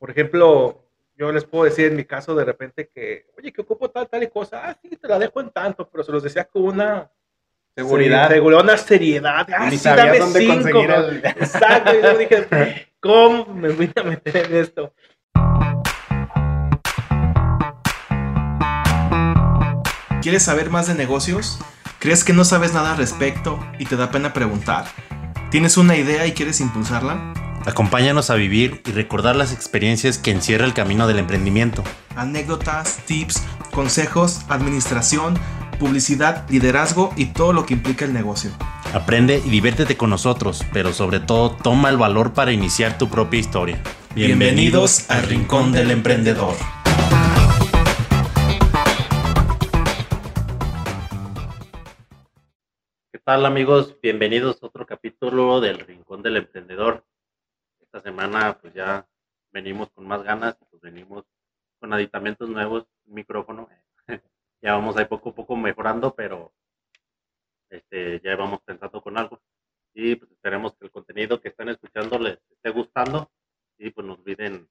por ejemplo, yo les puedo decir en mi caso de repente que, oye, que ocupo tal, tal y cosa, ah, sí, te la dejo en tanto, pero se los decía con una Seguridad. Sí, seguridad, una seriedad. Ah, Ni sí, dame dónde cinco. el- Exacto. Y yo dije, ¿cómo me voy a meter en esto? ¿Quieres saber más de negocios? ¿Crees que no sabes nada al respecto y te da pena preguntar? ¿Tienes una idea y quieres impulsarla? Acompáñanos a vivir y recordar las experiencias que encierra el camino del emprendimiento. Anécdotas, tips, consejos, administración, publicidad, liderazgo y todo lo que implica el negocio. Aprende y diviértete con nosotros, pero sobre todo toma el valor para iniciar tu propia historia. Bienvenidos al Rincón del Emprendedor. ¿Qué tal amigos? Bienvenidos a otro capítulo del Rincón del Emprendedor. Esta semana pues ya venimos con más ganas, pues venimos con aditamentos nuevos, micrófono. ya vamos ahí poco a poco mejorando, pero este, ya vamos pensando con algo. Y pues esperemos que el contenido que están escuchando les esté gustando y pues no olviden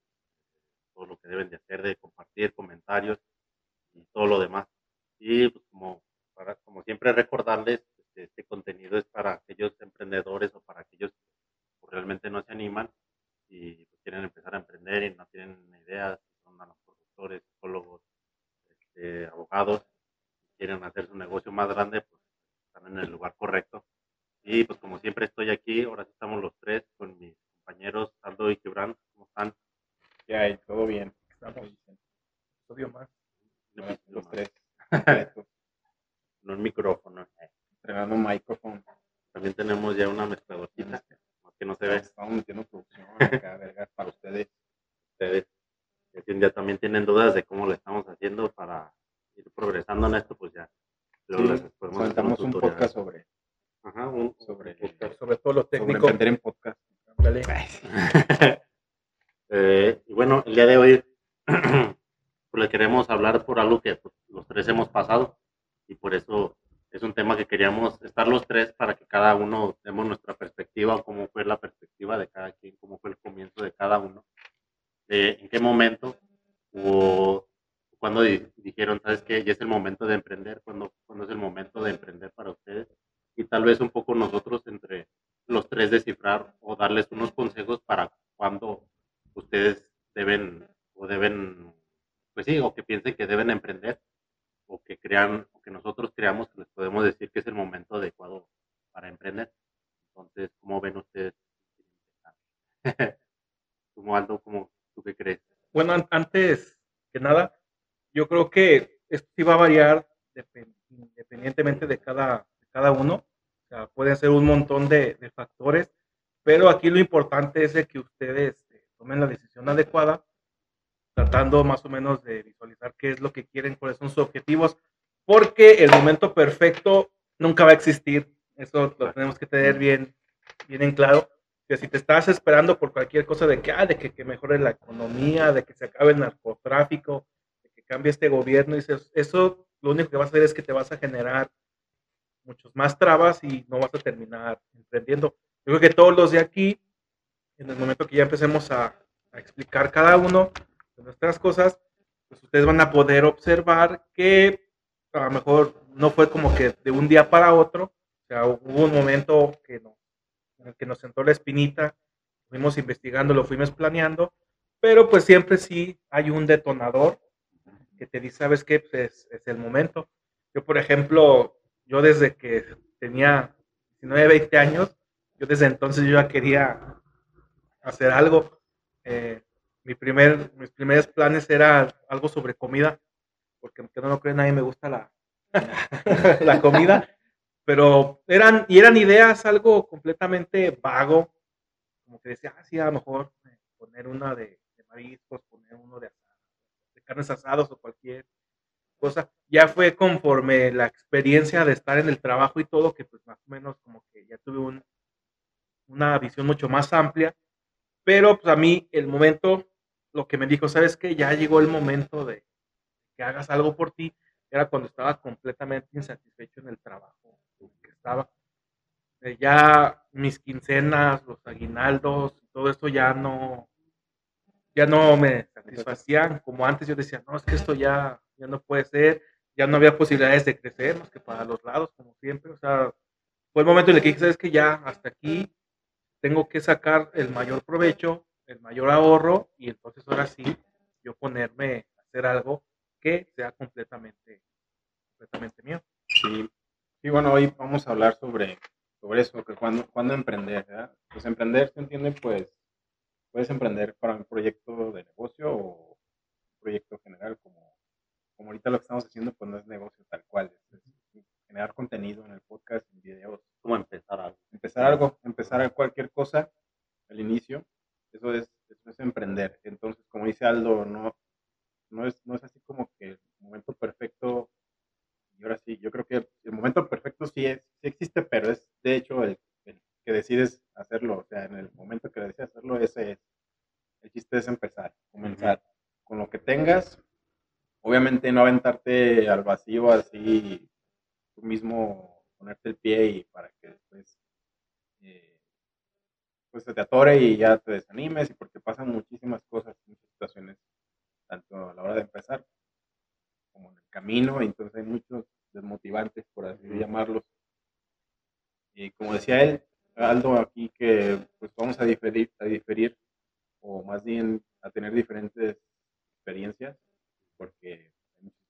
todo lo que deben de hacer, de compartir comentarios y todo lo demás. Y pues como, para, como siempre recordarles, este, este contenido es para aquellos emprendedores o para aquellos que realmente no se animan y pues, quieren empezar a emprender y no tienen ideas, son a los productores, psicólogos, este, abogados, quieren hacer su negocio más grande, pues están en el lugar correcto. Y pues como siempre estoy aquí, ahora sí estamos los tres con mis compañeros Aldo y Gibran, ¿cómo están? Ya, y todo bien. Estamos. Estudio más. Los, los tres. completos, En un micrófono. Estrenando un micrófono. También tenemos ya una mezcladorcita, más que no se ve. Estamos metiendo producción acá, vergas, para ustedes. ustedes. que Si un día también tienen dudas de cómo lo estamos haciendo para ir progresando en esto, pues ya. luego Sí, les podemos hacer aventamos un tutorial. podcast sobre, Ajá, un, sobre, podcast. Sobre todo lo sobre técnico. emprender en podcast. Eh, y bueno, el día de hoy pues le queremos hablar por algo que pues, los tres hemos pasado y por eso es un tema que queríamos estar los tres para que cada uno demos nuestra perspectiva o cómo fue la perspectiva de cada quien, cómo fue el comienzo de cada uno, de en qué momento cuando di- dijeron, sabes que ya es el momento de emprender, cuando, cuando es el momento de emprender para ustedes y tal vez un poco nosotros entre los tres descifrar o darles unos consejos para cuando ustedes deben o deben, pues sí, o que piensen que deben emprender o que crean, o que nosotros creamos que les podemos decir que es el momento adecuado para emprender. Entonces, ¿cómo ven ustedes? ¿Cómo Aldo? ¿Cómo, ¿Tú qué crees? Bueno, an- antes creo que esto sí va a variar depen- independientemente de cada, de cada uno. O sea, pueden ser un montón de, de factores, pero aquí lo importante es que ustedes eh, tomen la decisión adecuada, tratando más o menos de visualizar qué es lo que quieren, cuáles son sus objetivos, porque el momento perfecto nunca va a existir. Eso lo tenemos que tener bien, bien en claro que si te estás esperando por cualquier cosa de que, ah, de que, que mejore la economía, de que se acabe el narcotráfico, cambie este gobierno, dices, eso lo único que vas a hacer es que te vas a generar muchos más trabas y no vas a terminar emprendiendo. Yo creo que todos los de aquí, en el momento que ya empecemos a, a explicar cada uno de nuestras cosas, pues ustedes van a poder observar que a lo mejor no fue como que de un día para otro, o sea, hubo un momento que no, en el que nos sentó la espinita, fuimos investigando, lo fuimos planeando, pero pues siempre sí hay un detonador que te dice, ¿sabes qué? Pues es, es el momento. Yo, por ejemplo, yo desde que tenía 19, 20 años, yo desde entonces yo ya quería hacer algo. Eh, mi primer, mis primeros planes era algo sobre comida, porque aunque no lo creen, mí me gusta la, la comida pero eran, y eran ideas algo completamente vago, como que decía, ah, sí, a lo mejor poner una de, de mariscos, poner uno de carnes asados o cualquier cosa. Ya fue conforme la experiencia de estar en el trabajo y todo, que pues más o menos como que ya tuve un, una visión mucho más amplia, pero pues a mí el momento, lo que me dijo, sabes que ya llegó el momento de que hagas algo por ti, era cuando estaba completamente insatisfecho en el trabajo que estaba. Eh, ya mis quincenas, los aguinaldos, todo esto ya no, ya no me satisfacían como antes. Yo decía, no, es que esto ya, ya no puede ser, ya no había posibilidades de crecer más que para los lados, como siempre. O sea, fue el momento en el que dije, sabes que ya hasta aquí tengo que sacar el mayor provecho, el mayor ahorro, y entonces ahora sí, yo ponerme a hacer algo que sea completamente, completamente mío. Sí, sí, bueno, hoy vamos a hablar sobre, sobre eso, que cuando, cuando emprender, ¿verdad? Pues emprender, se entiende, pues, puedes emprender para un proyecto de negocio o un proyecto general, como, como ahorita lo que estamos haciendo, pues no es negocio tal cual, es, es generar contenido en el podcast, en videos, ¿Cómo empezar algo? empezar algo, empezar a cualquier cosa al inicio, eso es, eso es emprender. Entonces, como dice Aldo, no, no, es, no es así como que el momento perfecto, y ahora sí, yo creo que el momento perfecto sí, es, sí existe, pero es de hecho el, el que decides hacerlo, o sea, en el momento que decides hacerlo, ese es. El chiste es empezar, comenzar con lo que tengas. No aventarte al vacío así tú mismo ponerte el pie y para que después eh, pues se te atore y ya te desanimes y porque pasan muchísimas cosas, muchas situaciones, tanto a la hora de empezar como en el camino, entonces hay muchos desmotivantes, por así llamarlos. Y como decía él, Aldo, aquí que pues vamos a diferir, a diferir, o más bien a tener diferentes experiencias, porque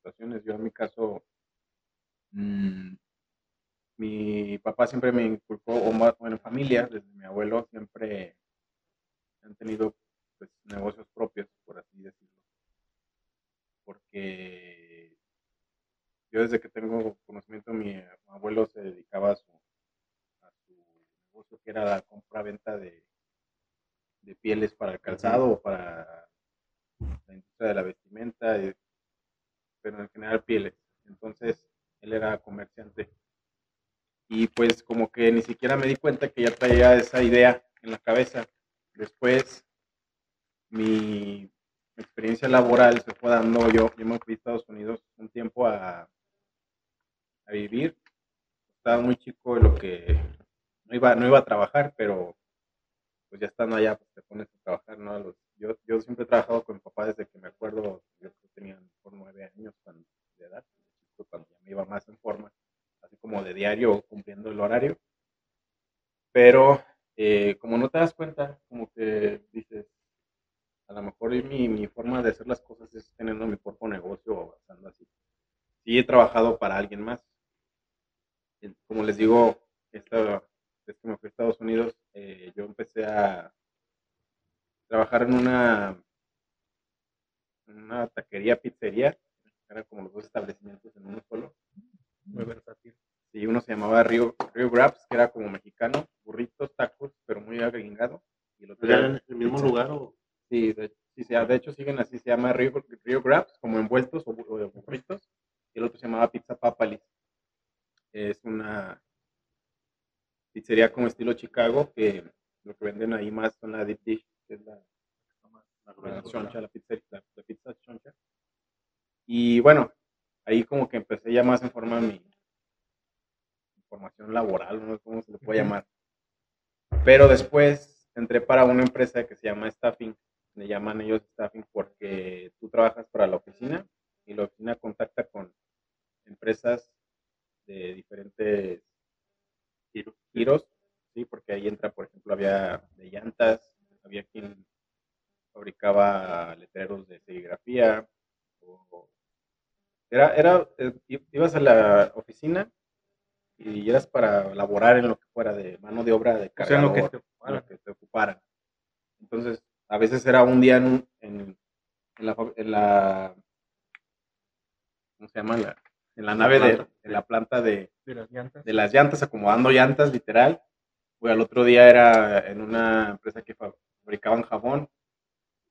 situaciones, yo en mi caso, mm, mi papá siempre me inculcó, o más, bueno, familia, desde mi abuelo, siempre han tenido pues, negocios propios, por así decirlo. Porque yo desde que tengo conocimiento, mi abuelo se dedicaba a su, a su negocio, que era la compra-venta de, pieles para el calzado o para la industria de la vestimenta, pero en general pieles. Entonces, él era comerciante. Y pues como que ni siquiera me di cuenta que ya traía esa idea en la cabeza. Después, mi experiencia laboral se fue dando, yo, yo me fui a Estados Unidos un tiempo a, a vivir. Estaba muy chico de lo que no iba, no iba a trabajar, pero pues ya estando allá, pues te pones a trabajar, ¿no? A los- yo, yo siempre he trabajado con mi papá desde que me acuerdo, yo tenía por nueve años cuando, de edad, cuando ya me iba más en forma, así como de diario, cumpliendo el horario. Pero eh, como no te das cuenta, como que dices, a lo mejor mi, mi forma de hacer las cosas es teniendo mi propio negocio o avanzando así. Sí he trabajado para alguien más. Como les digo, esta vez que me fui a Estados Unidos, eh, yo empecé a trabajar en una, en una taquería, pizzería. Eran como los dos establecimientos en uno solo. Muy versátil. Sí, uno se llamaba Rio, Rio Grabs, que era como mexicano, burritos, tacos, pero muy agringado. Y el otro ¿Ya era en el mismo pizza. lugar o Sí, de, sí, se- de hecho siguen así, se llama Rio, Rio Grabs, como envueltos o burritos. Y el otro se llamaba Pizza Papalis. Es una pizzería como estilo Chicago, que lo que venden ahí más son la deep dish, que es la, la la choncha, la pizza, la, la pizza choncha. Y bueno, ahí como que empecé ya más en forma mi formación laboral, no sé cómo se le puede llamar. Pero después entré para una empresa que se llama Staffing, le llaman ellos Staffing porque tú trabajas para la oficina y la oficina contacta con empresas de diferentes Giro. giros, sí, porque ahí entra, por ejemplo, había de llantas, había quien fabricaba letreros de serigrafía, o- era, era, eh, ibas a la oficina y eras para laborar en lo que fuera de mano de obra de O sea, en lo cargador, que te en ocuparan. lo que te ocuparan. Entonces, a veces era un día en, en, en la, en la, ¿cómo se llama? La- en la La nave de, en la planta de, De las llantas. de las llantas, acomodando llantas, literal. O al otro día era en una empresa que fabricaban jabón.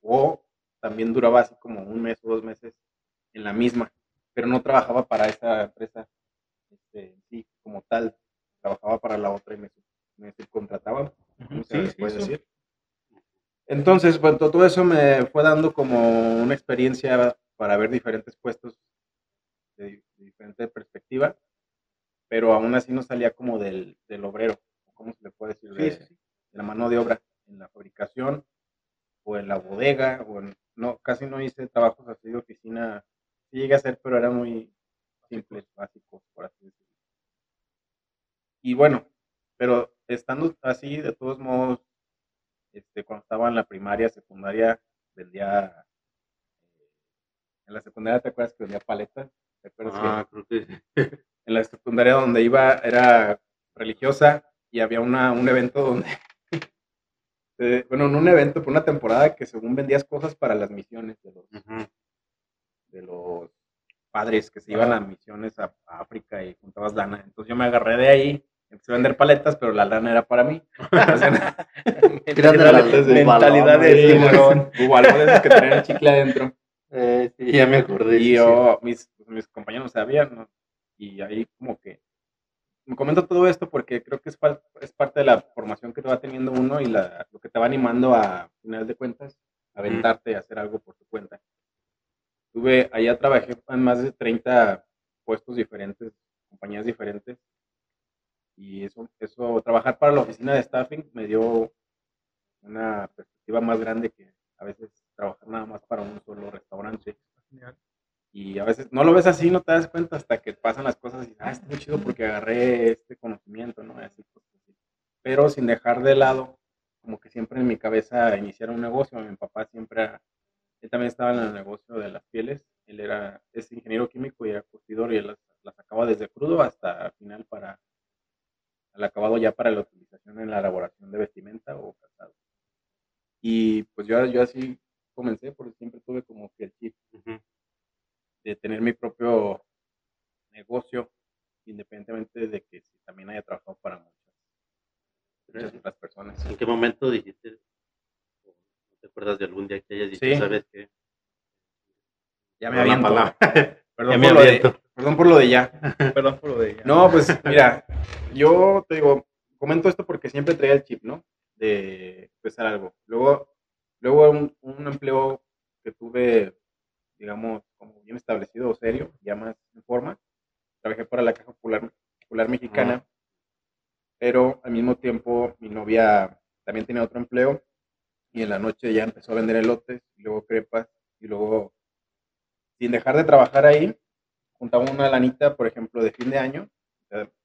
O también duraba así como un mes o dos meses en la misma. Pero no trabajaba para esa empresa este, en sí como tal. Trabajaba para la otra y me, me subcontrataban. Ujú, ¿cómo se Sí, sí, decir? Entonces, bueno, todo eso me fue dando como una experiencia para ver diferentes puestos de, de diferente perspectiva, pero aún así no salía como del, del obrero, ¿cómo se le puede decir? De, de la mano de obra en la fabricación o en la bodega, o en, no, casi no hice trabajos así de oficina. Sí llegué a hacer, pero eran muy simples, básicos, por así decirlo. Y bueno, pero estando así, de todos modos, este, cuando estaba en la primaria, secundaria, vendía, eh, en la secundaria, ¿te acuerdas que vendía paletas? ¿Te acuerdas que Ah, creo que en la secundaria donde iba era religiosa y había una, un evento donde, eh, bueno, no un evento, pero una temporada que según vendías cosas para las misiones de los, de los padres que se iban a misiones a, a África y juntabas lana. Entonces yo me agarré de ahí, empecé a vender paletas, pero la lana era para mí. Paletas de- mentalidad de tiburón. esos que tenían el chicle adentro. Eh, sí, ya me acordé. Y sí. yo, mis, mis compañeros sabían, ¿no? Y ahí como que me comento todo esto porque creo que es, es parte de la formación que te va teniendo uno y la, lo que te va animando a, al final de cuentas, a aventarte a hacer algo por tu cuenta. Tuve, allá trabajé en más de 30 puestos diferentes, compañías diferentes. Y eso, eso, trabajar para la oficina de staffing me dio una perspectiva más grande que a veces trabajar nada más para un solo restaurante. Y a veces no lo ves así, no te das cuenta hasta que pasan las cosas y ah, está muy chido porque agarré este conocimiento, ¿no? Así, pues, así. Pero sin dejar de lado, como que siempre en mi cabeza iniciar un negocio. Mi papá siempre, era- él también estaba en el negocio de las pieles. Él era, es ingeniero químico y era curtidor y él las, las sacaba desde crudo hasta al final para, al acabado ya para la utilización en la elaboración de vestimenta o calzado. Y pues yo, yo así comencé porque siempre tuve como que el chip Ujú. De tener mi propio negocio, independientemente de que si también haya trabajado para muchas, muchas otras personas. ¿En qué momento dijiste? o ¿No te acuerdas de algún día que hayas dicho, Sí. sabes qué? Ya me aviento. palabra. Perdón, Ya por lo de, perdón por lo de ya. Perdón por lo de ella. No, pues mira, yo te digo, comento esto porque siempre traía el chip, ¿no? De empezar algo. Luego, luego un, un empleo que tuve, digamos, como bien establecido o serio, ya más en forma. Trabajé para la Caja Popular, Popular Mexicana, pero al mismo tiempo mi novia también tenía otro empleo y en la noche ya empezó a vender elotes y luego crepas y luego, sin dejar de trabajar ahí, juntaba una lanita, por ejemplo, de fin de año,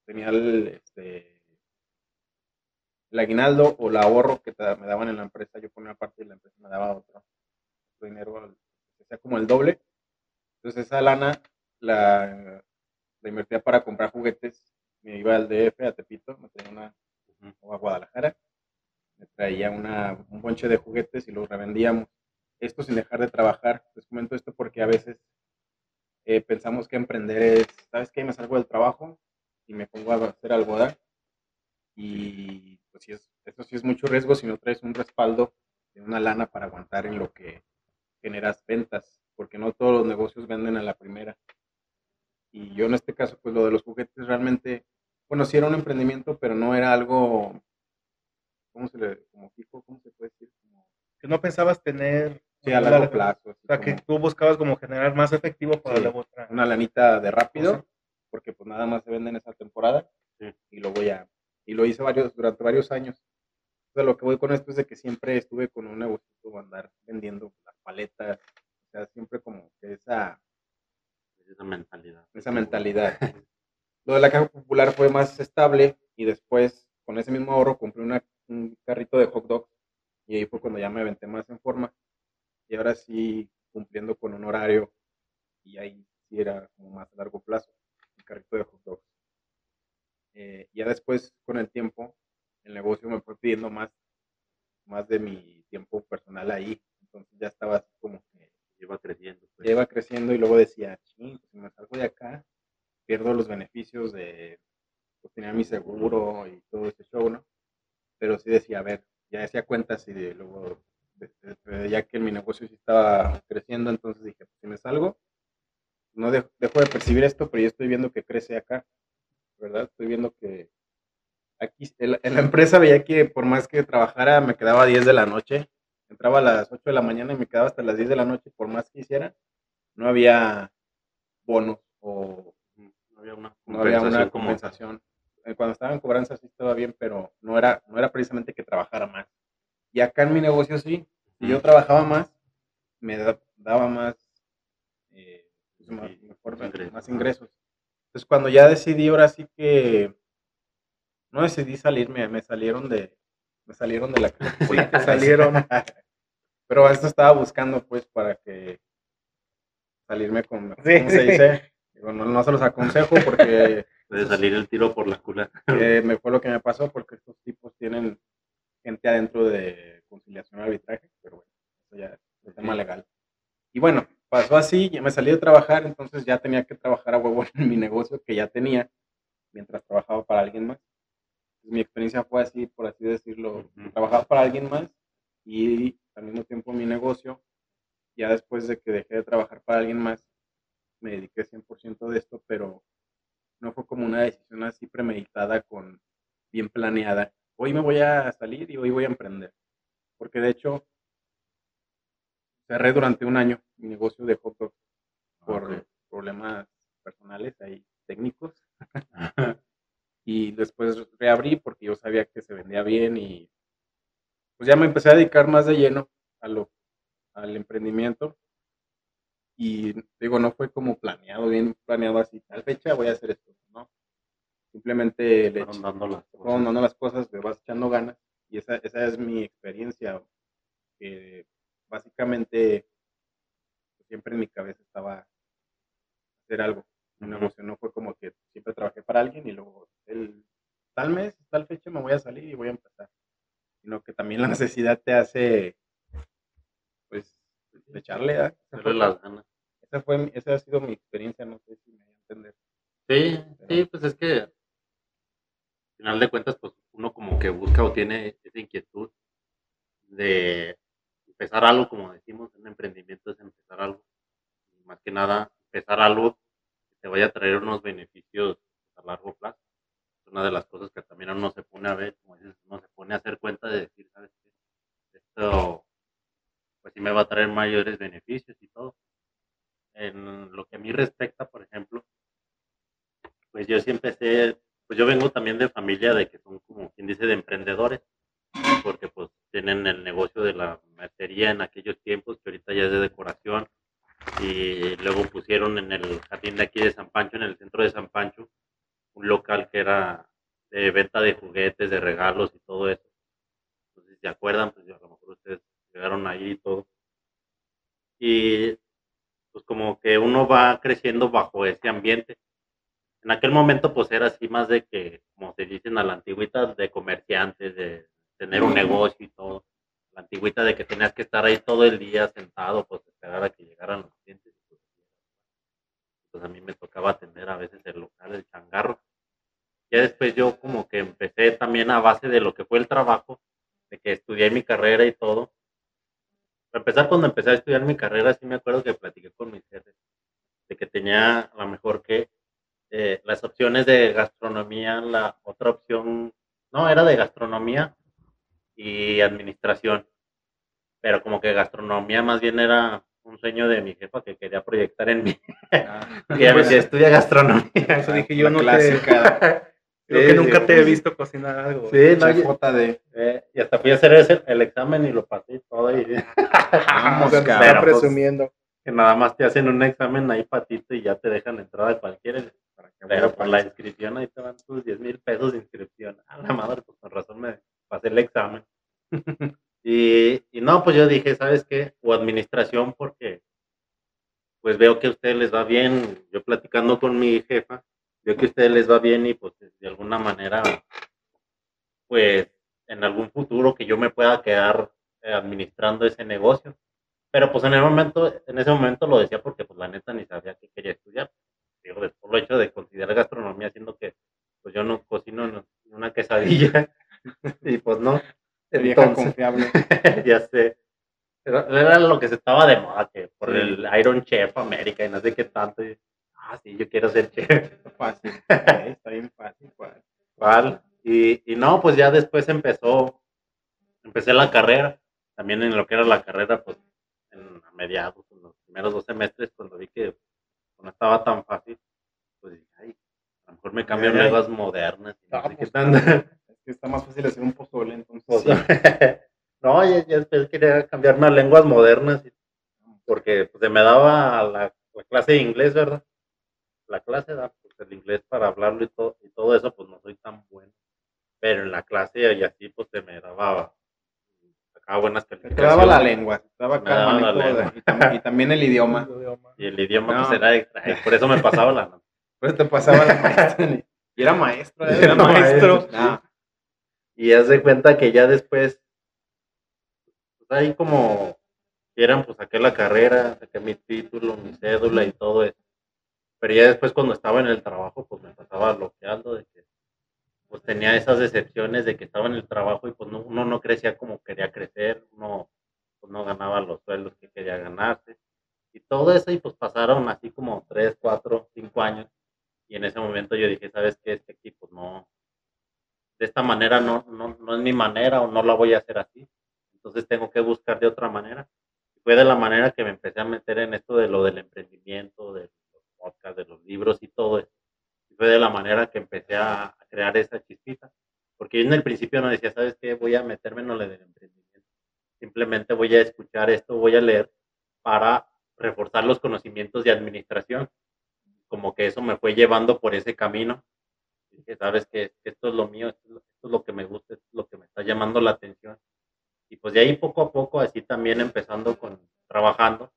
tenía el, este, el aguinaldo o el ahorro que me daban en la empresa, yo ponía una parte y la empresa me daba otro, otro dinero, al- o sea, como el doble. Entonces esa lana la, la invertía para comprar juguetes, me iba al DF, a Tepito, me traía una, o a Guadalajara, me traía una, un bonche de juguetes y los revendíamos. Esto sin dejar de trabajar. Les comento esto porque a veces eh, pensamos que emprender es, ¿sabes qué? Me salgo del trabajo y me pongo a hacer algodón. Y pues sí es, eso sí es mucho riesgo si no traes un respaldo de una lana para aguantar en lo que generas ventas, porque no todos los negocios venden a la primera. Y yo en este caso, pues lo de los juguetes realmente, bueno, sí era un emprendimiento, pero no era algo, ¿cómo se le, como fijo, cómo se puede decir? Como, Que no pensabas tener. sí, a largo plazo. O sea, que tú buscabas como generar más efectivo para Sí. la otra. una lanita de rápido, Cosa. porque pues nada más se vende en esa temporada Sí. y luego ya, y lo hice varios, durante varios años. O sea, lo que voy con esto es de que siempre estuve con un negocio andar vendiendo paletas, o sea, siempre como que esa, Esa mentalidad. esa mentalidad. Lo de la caja popular fue más estable y después con ese mismo ahorro compré una, un carrito de hot dogs y ahí fue cuando ya me aventé más en forma y ahora sí cumpliendo con un horario y ahí sí era como más a largo plazo, el carrito de hot dogs. Eh, ya después con el tiempo el negocio me fue pidiendo más, más de mi tiempo personal ahí, entonces ya estaba así como que Lleva creciendo. pues. iba creciendo y luego decía, "Chin, pues si me salgo de acá, pierdo los beneficios de pues, tener mi seguro y todo ese show, ¿no? Pero sí decía, a ver, ya hacía cuentas y de, luego, de- de- de- ya que mi negocio sí estaba creciendo, entonces dije, pues si me salgo, no de- dejo de percibir esto, pero yo estoy viendo que crece acá, ¿verdad? Estoy viendo que aquí, en la, en la empresa veía que por más que trabajara, me quedaba a 10 de la noche, entraba a las 8 de la mañana y me quedaba hasta las 10 de la noche, por más que hiciera, no había bonos o. No había una no había una compensación como- compensación. Eh, Cuando estaba en cobranza sí estaba bien, pero no era, no era precisamente que trabajara más. Y acá en mi negocio sí, Si yo trabajaba más, me da- daba más, eh, pues, más, mejor- ingresos. más ingresos. Entonces, cuando ya decidí, ahora sí que no decidí salirme, me salieron de, me salieron de la Sí, salieron. Pero esto estaba buscando, pues, para que salirme con, ¿cómo Sí. se dice? Digo, no, no se los aconsejo porque Puede salir el tiro por la culata. eh, me fue lo que me pasó porque estos tipos tienen gente adentro de conciliación y arbitraje, pero bueno, eso ya es tema legal. Y bueno, pasó así, ya me salí de trabajar, entonces ya tenía que trabajar a huevo en mi negocio que ya tenía mientras trabajaba para alguien más. Entonces, mi experiencia fue así, por así decirlo, Ujú. trabajaba para alguien más y al mismo tiempo mi negocio, ya después de que dejé de trabajar para alguien más, me dediqué 100% de esto, pero no fue como una decisión así premeditada con bien planeada. Hoy me voy a salir y hoy voy a emprender. Porque de hecho, cerré durante un año mi negocio de hot dogs por Ok. problemas personales ahí técnicos. y después reabrí porque yo sabía que se vendía bien y pues ya me empecé a dedicar más de lleno a lo, al emprendimiento. Y digo, no fue como planeado, bien planeado así, tal fecha voy a hacer esto, ¿no? Simplemente le Fueron dando las fueron cosas. dando las cosas, le vas echando ganas. Y esa, esa es mi experiencia. Que básicamente siempre en mi cabeza estaba hacer algo. Un negocio no fue como que siempre trabajé para alguien y luego el tal mes, tal fecha me voy a salir y voy a empezar. Sino que también la necesidad te hace pues echarle fue, las ganas. esa fue esa ha sido mi experiencia, no sé si me voy a entender. Sí, Pero- sí, pues es que al final de cuentas, pues uno como que busca o tiene esa inquietud de empezar algo, como decimos, un emprendimiento es empezar algo. Y más que nada, empezar algo que te vaya a traer unos beneficios a largo plazo. Es una de las cosas que también uno se pone a ver, como dices, uno se pone a hacer cuenta de decir, ¿sabes qué? Esto, pues sí me va a traer mayores beneficios y todo. En lo que a mí respecta, por ejemplo, pues yo sí empecé, pues yo vengo también de familia de que son como quien dice de emprendedores, porque pues tienen el negocio de la mercería en aquellos tiempos, que ahorita ya es de decoración, y luego pusieron en el jardín de aquí de San Pancho, en el centro de San Pancho, un local que era de venta de juguetes, de regalos y todo eso. Entonces, si se acuerdan, pues a lo mejor ustedes llegaron ahí y todo. Y pues como que uno va creciendo bajo ese ambiente en aquel momento pues era así más de que, como se dicen a la antigüita, de comerciantes, de tener un negocio y todo. La antigüita de que tenías que estar ahí todo el día sentado, pues esperar a que llegaran los clientes. Pues, a mí me tocaba atender a veces el local, el changarro. Ya después yo como que empecé también a base de lo que fue el trabajo, de que estudié mi carrera y todo. Para empezar, cuando empecé a estudiar mi carrera, sí me acuerdo que platiqué con mis jefes, de que tenía a lo mejor que eh, las opciones de gastronomía, la otra opción, no, era de gastronomía y administración, pero como que gastronomía más bien era un sueño de mi jefa que quería proyectar en mí, que ella me decía, estudia gastronomía. Eso dije yo, no te- clásica. Creo Sí, que sí, nunca te he pues. visto cocinar algo. Sí, no, de eh, y hasta fui a hacer ese- el examen y lo pasé y todo, y Vamos, O sea, te cabrón. está Pero, pues, presumiendo. que nada más te hacen un examen ahí patito y ya te dejan entrar a cualquiera. Pero por la inscripción ahí te van tus 10 mil pesos de inscripción. A la madre, pues con razón me pasé el examen. y, y no, pues yo dije, ¿sabes qué? O administración porque pues veo que a ustedes les va bien. Yo platicando con mi jefa, veo que a ustedes les va bien y pues de alguna manera, pues en algún futuro que yo me pueda quedar eh, administrando ese negocio. Pero pues en el momento, en ese momento lo decía porque pues la neta ni sabía que quería estudiar. Digo, de- por lo hecho de considerar gastronomía, siendo que pues yo no cocino una quesadilla. y pues no. Vieja confiable. ya sé. Era, era lo que se estaba de moda, que por el Iron Chef América y no sé qué tanto. y, ah, sí, yo quiero ser chef. Fácil. Está bien fácil. ¿cuál? ¿Cuál? Y, y no, pues ya después empezó, empecé la carrera, también en lo que era la carrera, pues en a mediados, en los primeros dos semestres, cuando vi que no estaba tan fácil, pues dije, ay, a lo mejor me ay. nuevas modernas. y no sé qué pues, tanto. Es que está más fácil hacer un pozole, entonces. Pues, sí. No, ya, ya después quería cambiarme a lenguas modernas, porque pues, se me daba la, la clase de inglés, ¿verdad? La clase da pues, el inglés para hablarlo y todo, y todo eso, pues no soy tan bueno. Pero en la clase y así, pues se me daba, sacaba buenas Te calificaciones. daba la lengua, te daba Me daba la lengua. y, tam- y también el idioma. Y el idioma No. pues era extra, por eso me pasaba la. Por eso te pasaba la maestra. Y era maestro, ¿eh? Era maestro. No, Y haz de cuenta que ya después, pues ahí como quieran, pues saqué la carrera, saqué mi título, mi cédula y todo eso. Pero ya después cuando estaba en el trabajo, pues me pasaba bloqueando de que pues tenía esas decepciones de que estaba en el trabajo y pues no- uno no crecía como quería crecer, uno pues no ganaba los sueldos que quería ganarse. Y todo eso y pues pasaron así como tres, cuatro, cinco años. Y en ese momento yo dije, ¿sabes qué? Este equipo no, de esta manera no, no, no es mi manera o no la voy a hacer así. Entonces tengo que buscar de otra manera. Fue de la manera que me empecé a meter en esto de lo del emprendimiento, de los podcasts, de los libros y todo eso. Fue de la manera que empecé a crear esa chispita. Porque yo en el principio no decía, ¿sabes qué? Voy a meterme en lo del emprendimiento. Simplemente voy a escuchar esto, voy a leer para reforzar los conocimientos de administración. Como que eso me fue llevando por ese camino dije, sabes que esto es lo mío, esto es lo, que me gusta, esto es lo que me está llamando la atención. Y pues de ahí poco a poco, así también empezando con trabajando,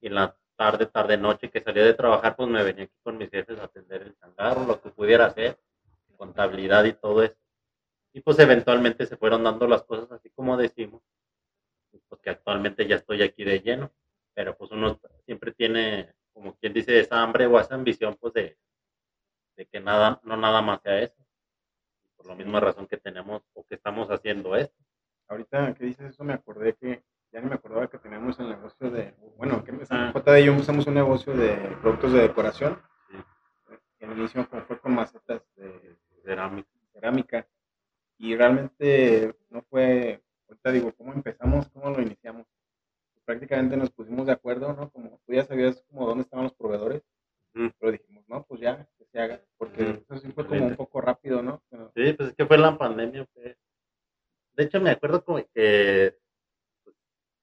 y en la tarde, tarde, noche que salía de trabajar, pues me venía aquí con mis jefes a atender el changarro, lo que pudiera hacer, contabilidad y todo eso. Y pues eventualmente se fueron dando las cosas así como decimos, pues que actualmente ya estoy aquí de lleno, pero pues uno siempre tiene, como quien dice, esa hambre o esa ambición pues de, de que nada, no nada más sea eso. Por la misma razón que tenemos o que estamos haciendo esto. ahorita que dices eso me acordé que ya ni me acordaba que teníamos el negocio de, bueno, que Ah. empezamos, JD y yo empezamos un negocio de productos de decoración. Sí. En el inicio fue con macetas de Cerámica. cerámica y realmente no fue, ahorita digo, ¿cómo empezamos? ¿Cómo lo iniciamos? prácticamente nos pusimos de acuerdo, ¿no? Como tú ya sabías como dónde estaban los proveedores, Ujú. pero dijimos, no, pues ya, que se haga, porque eso sí fue como un poco rápido, ¿no? Pero- Sí, pues es que fue la pandemia. fue- De hecho, me acuerdo como que, pues,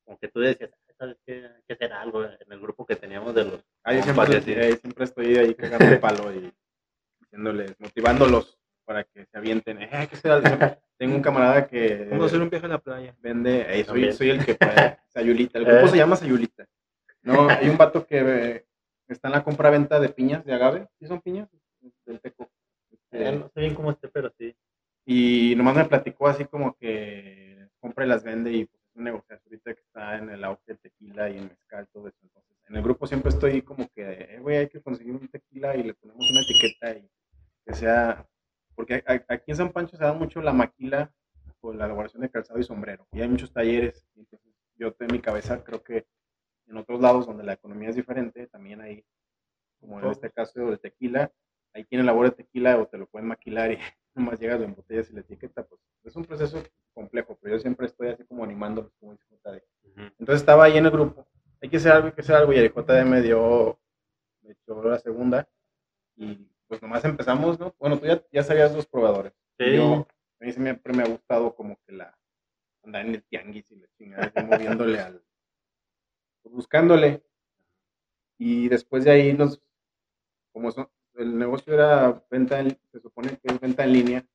como que tú decías, "Ah, ¿sabes qué? Hay que hacer algo en el grupo que teníamos de los Ah, yo siempre, así. eh, siempre estoy ahí cagando el palo y diciéndoles, motivándolos para que se avienten. Eh, que algo. Tengo un camarada que Vamos a hacer un viaje a la playa. vende, eh, soy, soy el que Sayulita, el grupo Eh. se llama Sayulita. No, hay un vato que está en la compra-venta de piñas de agave, ¿sí son piñas? Del teco. Este, Eh, no sé bien cómo esté, pero sí. y nomás me platicó así como que compra y las vende y pues, es un negocio ahorita que está en el auge del tequila y el mezcal, todo eso. Entonces, en el grupo siempre estoy como que, eh, güey, hay que conseguir un tequila y le ponemos una etiqueta y que sea, porque aquí en San Pancho se da mucho la maquila por la elaboración de calzado y sombrero y hay muchos talleres. Entonces, yo en mi cabeza creo que en otros lados donde la economía es diferente, también hay, como en este caso del tequila, hay quien elabora el tequila o te lo pueden maquilar y nomás llegas en botellas y la etiqueta, pues es un proceso complejo, pero yo siempre estoy así como animándolos, como dice. Entonces estaba ahí en el grupo, hay que hacer algo, hay que hacer algo, y JD me dio, me echó la segunda, y pues nomás empezamos, ¿no? Bueno, tú ya, ya sabías los probadores. Sí. Yo, a mí siempre me ha gustado como que la, andar en el tianguis y la chingada, moviéndole al, buscándole. Y después de ahí nos, como son- el negocio era venta, en- se supone que es venta en línea,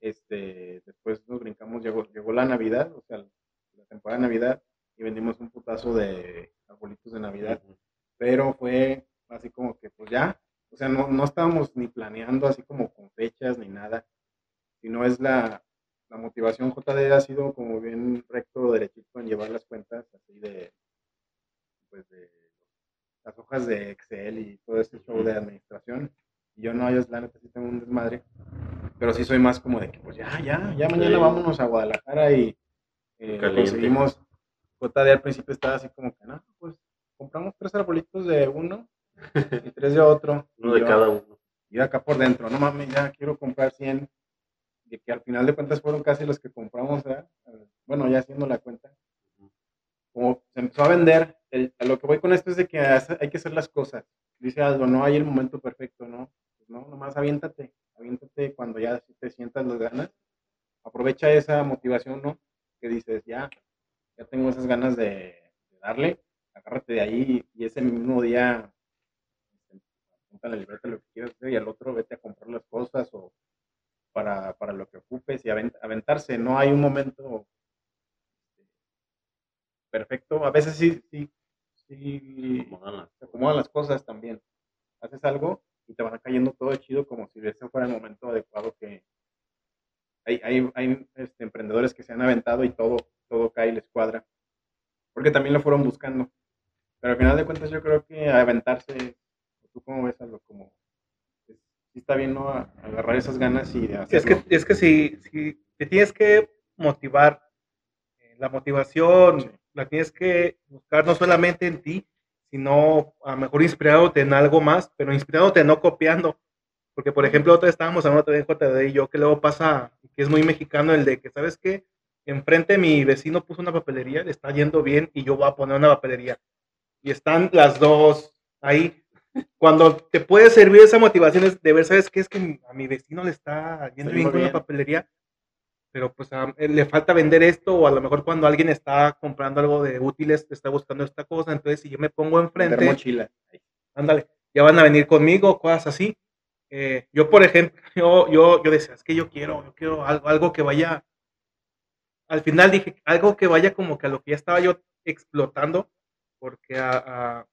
este, después nos brincamos, llegó, llegó la Navidad, o sea, la temporada de Navidad, y vendimos un putazo de arbolitos de Navidad, pero fue así como que pues ya, o sea, no, no estábamos ni planeando así como con fechas ni nada, sino es la, la motivación JD ha sido como bien recto, derechito en llevar las cuentas así de, pues de las hojas de Excel y todo ese show de administración. Y yo no, yo la neta sí tengo un desmadre, pero sí soy más como de que pues ya, ya, ya mañana Sí. vámonos a Guadalajara y eh, conseguimos, JD al principio estaba así como que no, pues compramos tres arbolitos de uno y tres de otro. Uno de yo- cada uno. y acá por dentro, no mames, ya quiero comprar 100. Y que al final de cuentas fueron casi los que compramos, ¿verdad? Bueno, ya haciendo la cuenta. Como se empezó a vender, el- a lo que voy con esto es de que hay que hacer las cosas. Dice Aldo, no hay el momento perfecto, ¿no? Pues no, nomás aviéntate, aviéntate cuando ya te sientas las ganas. Aprovecha esa motivación, ¿no? Que dices, ya, ya tengo esas ganas de, darle, agárrate de ahí y ese mismo día apúntale la libreta lo que quieras hacer y al otro vete a comprar las cosas o para, para lo que ocupes y avent- aventarse. No hay un momento perfecto. A veces sí, sí, sí Acomodan las se acomodan las cosas también. Haces algo y te van cayendo todo chido como si ese fuera el momento adecuado que hay, hay, hay este, emprendedores que se han aventado y todo, todo cae y les cuadra. Porque también lo fueron buscando. Pero al final de cuentas yo creo que aventarse, ¿tú cómo ves algo como... Sí está bien, ¿no? A- Agarrar esas ganas y de Es hacerlo. que, es que si, si te tienes que motivar, eh, la motivación Sí. La tienes que buscar no solamente en ti, sino a lo mejor inspirándote en algo más, pero inspirándote, no copiando. Porque, por ejemplo, otra vez estábamos hablando también JD y yo, que luego pasa, que es muy mexicano, el de que, ¿sabes qué? Enfrente mi vecino puso una papelería, le está yendo bien y yo voy a poner una papelería. Y están las dos ahí. Cuando te puede servir esa motivación es de ver, ¿sabes qué? Es que a mi vecino le está yendo bien yendo con la bien. papelería, pero pues a- eh, le falta vender esto o a lo mejor cuando alguien está comprando algo de útiles, está buscando esta cosa, entonces si yo me pongo enfrente, mochila. ándale, ya van a venir conmigo, cosas así. Eh, yo, por ejemplo, yo, yo, yo decía, es que yo quiero, yo quiero algo, algo que vaya, al final dije, algo que vaya como que a lo que ya estaba yo explotando, porque a, a-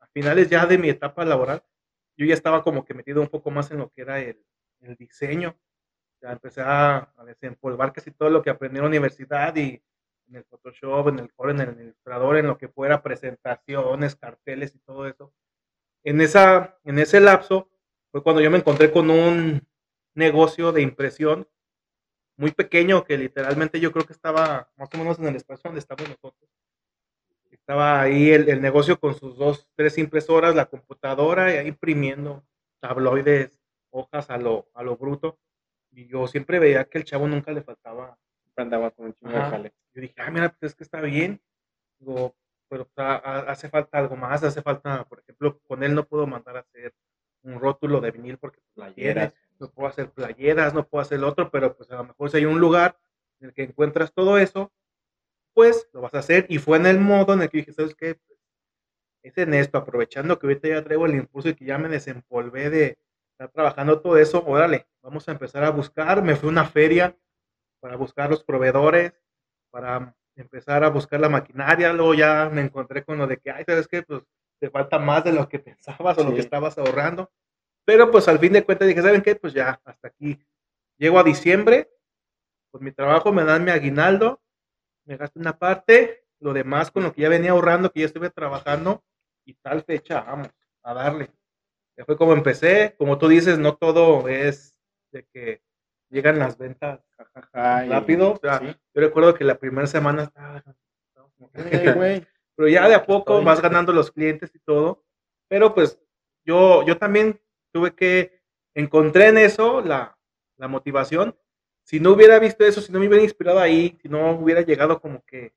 a finales ya de mi etapa laboral, yo ya estaba como que metido un poco más en lo que era el, el diseño. Ya empecé a, a desempolvar casi todo lo que aprendí en la universidad y en el Photoshop, en el Core, en el Illustrator, en lo que fuera presentaciones, carteles y todo eso. En, esa, en ese lapso fue cuando yo me encontré con un negocio de impresión muy pequeño que literalmente yo creo que estaba más o menos en el espacio donde estamos nosotros. Estaba ahí el, el negocio con sus dos, tres impresoras, la computadora y ahí imprimiendo tabloides, hojas a lo, a lo bruto. Siempre veía que el chavo nunca le faltaba andaba con un chingo de jale. yo dije, ah, mira, pues es que está bien. Digo, pero pues, a- a- hace falta algo más, hace falta, por ejemplo, con él no puedo mandar a hacer un rótulo de vinil porque pues, Playeras. no puedo hacer playeras, no puedo hacer el otro, pero pues a lo mejor si hay un lugar en el que encuentras todo eso, pues lo vas a hacer. Y fue en el modo en el que dije, ¿sabes qué? Pues, es en esto, aprovechando que ahorita ya traigo el impulso y que ya me desempolvé de estar trabajando todo eso, órale, vamos a empezar a buscar. Me fui a una feria para buscar los proveedores, para empezar a buscar la maquinaria, luego ya me encontré con lo de que, ay, ¿sabes qué? Pues te falta más de lo que pensabas o lo que estabas ahorrando. Pero pues al fin de cuentas dije, ¿saben qué? Pues ya, hasta aquí. Llego a diciembre, pues mi trabajo me dan mi aguinaldo, me gasto una parte, lo demás con lo que ya venía ahorrando, que ya estuve trabajando, y tal fecha, vamos, a darle. Ya fue como empecé, como tú dices, no todo es de que llegan las ventas rápido. o sea, sí. Yo recuerdo que la primera semana estaba, pero ya de a poco Estoy- vas ganando los clientes y todo. Pero pues yo, yo también tuve que, encontré en eso la, la motivación. Si no hubiera visto eso, si no me hubiera inspirado ahí, si no hubiera llegado como que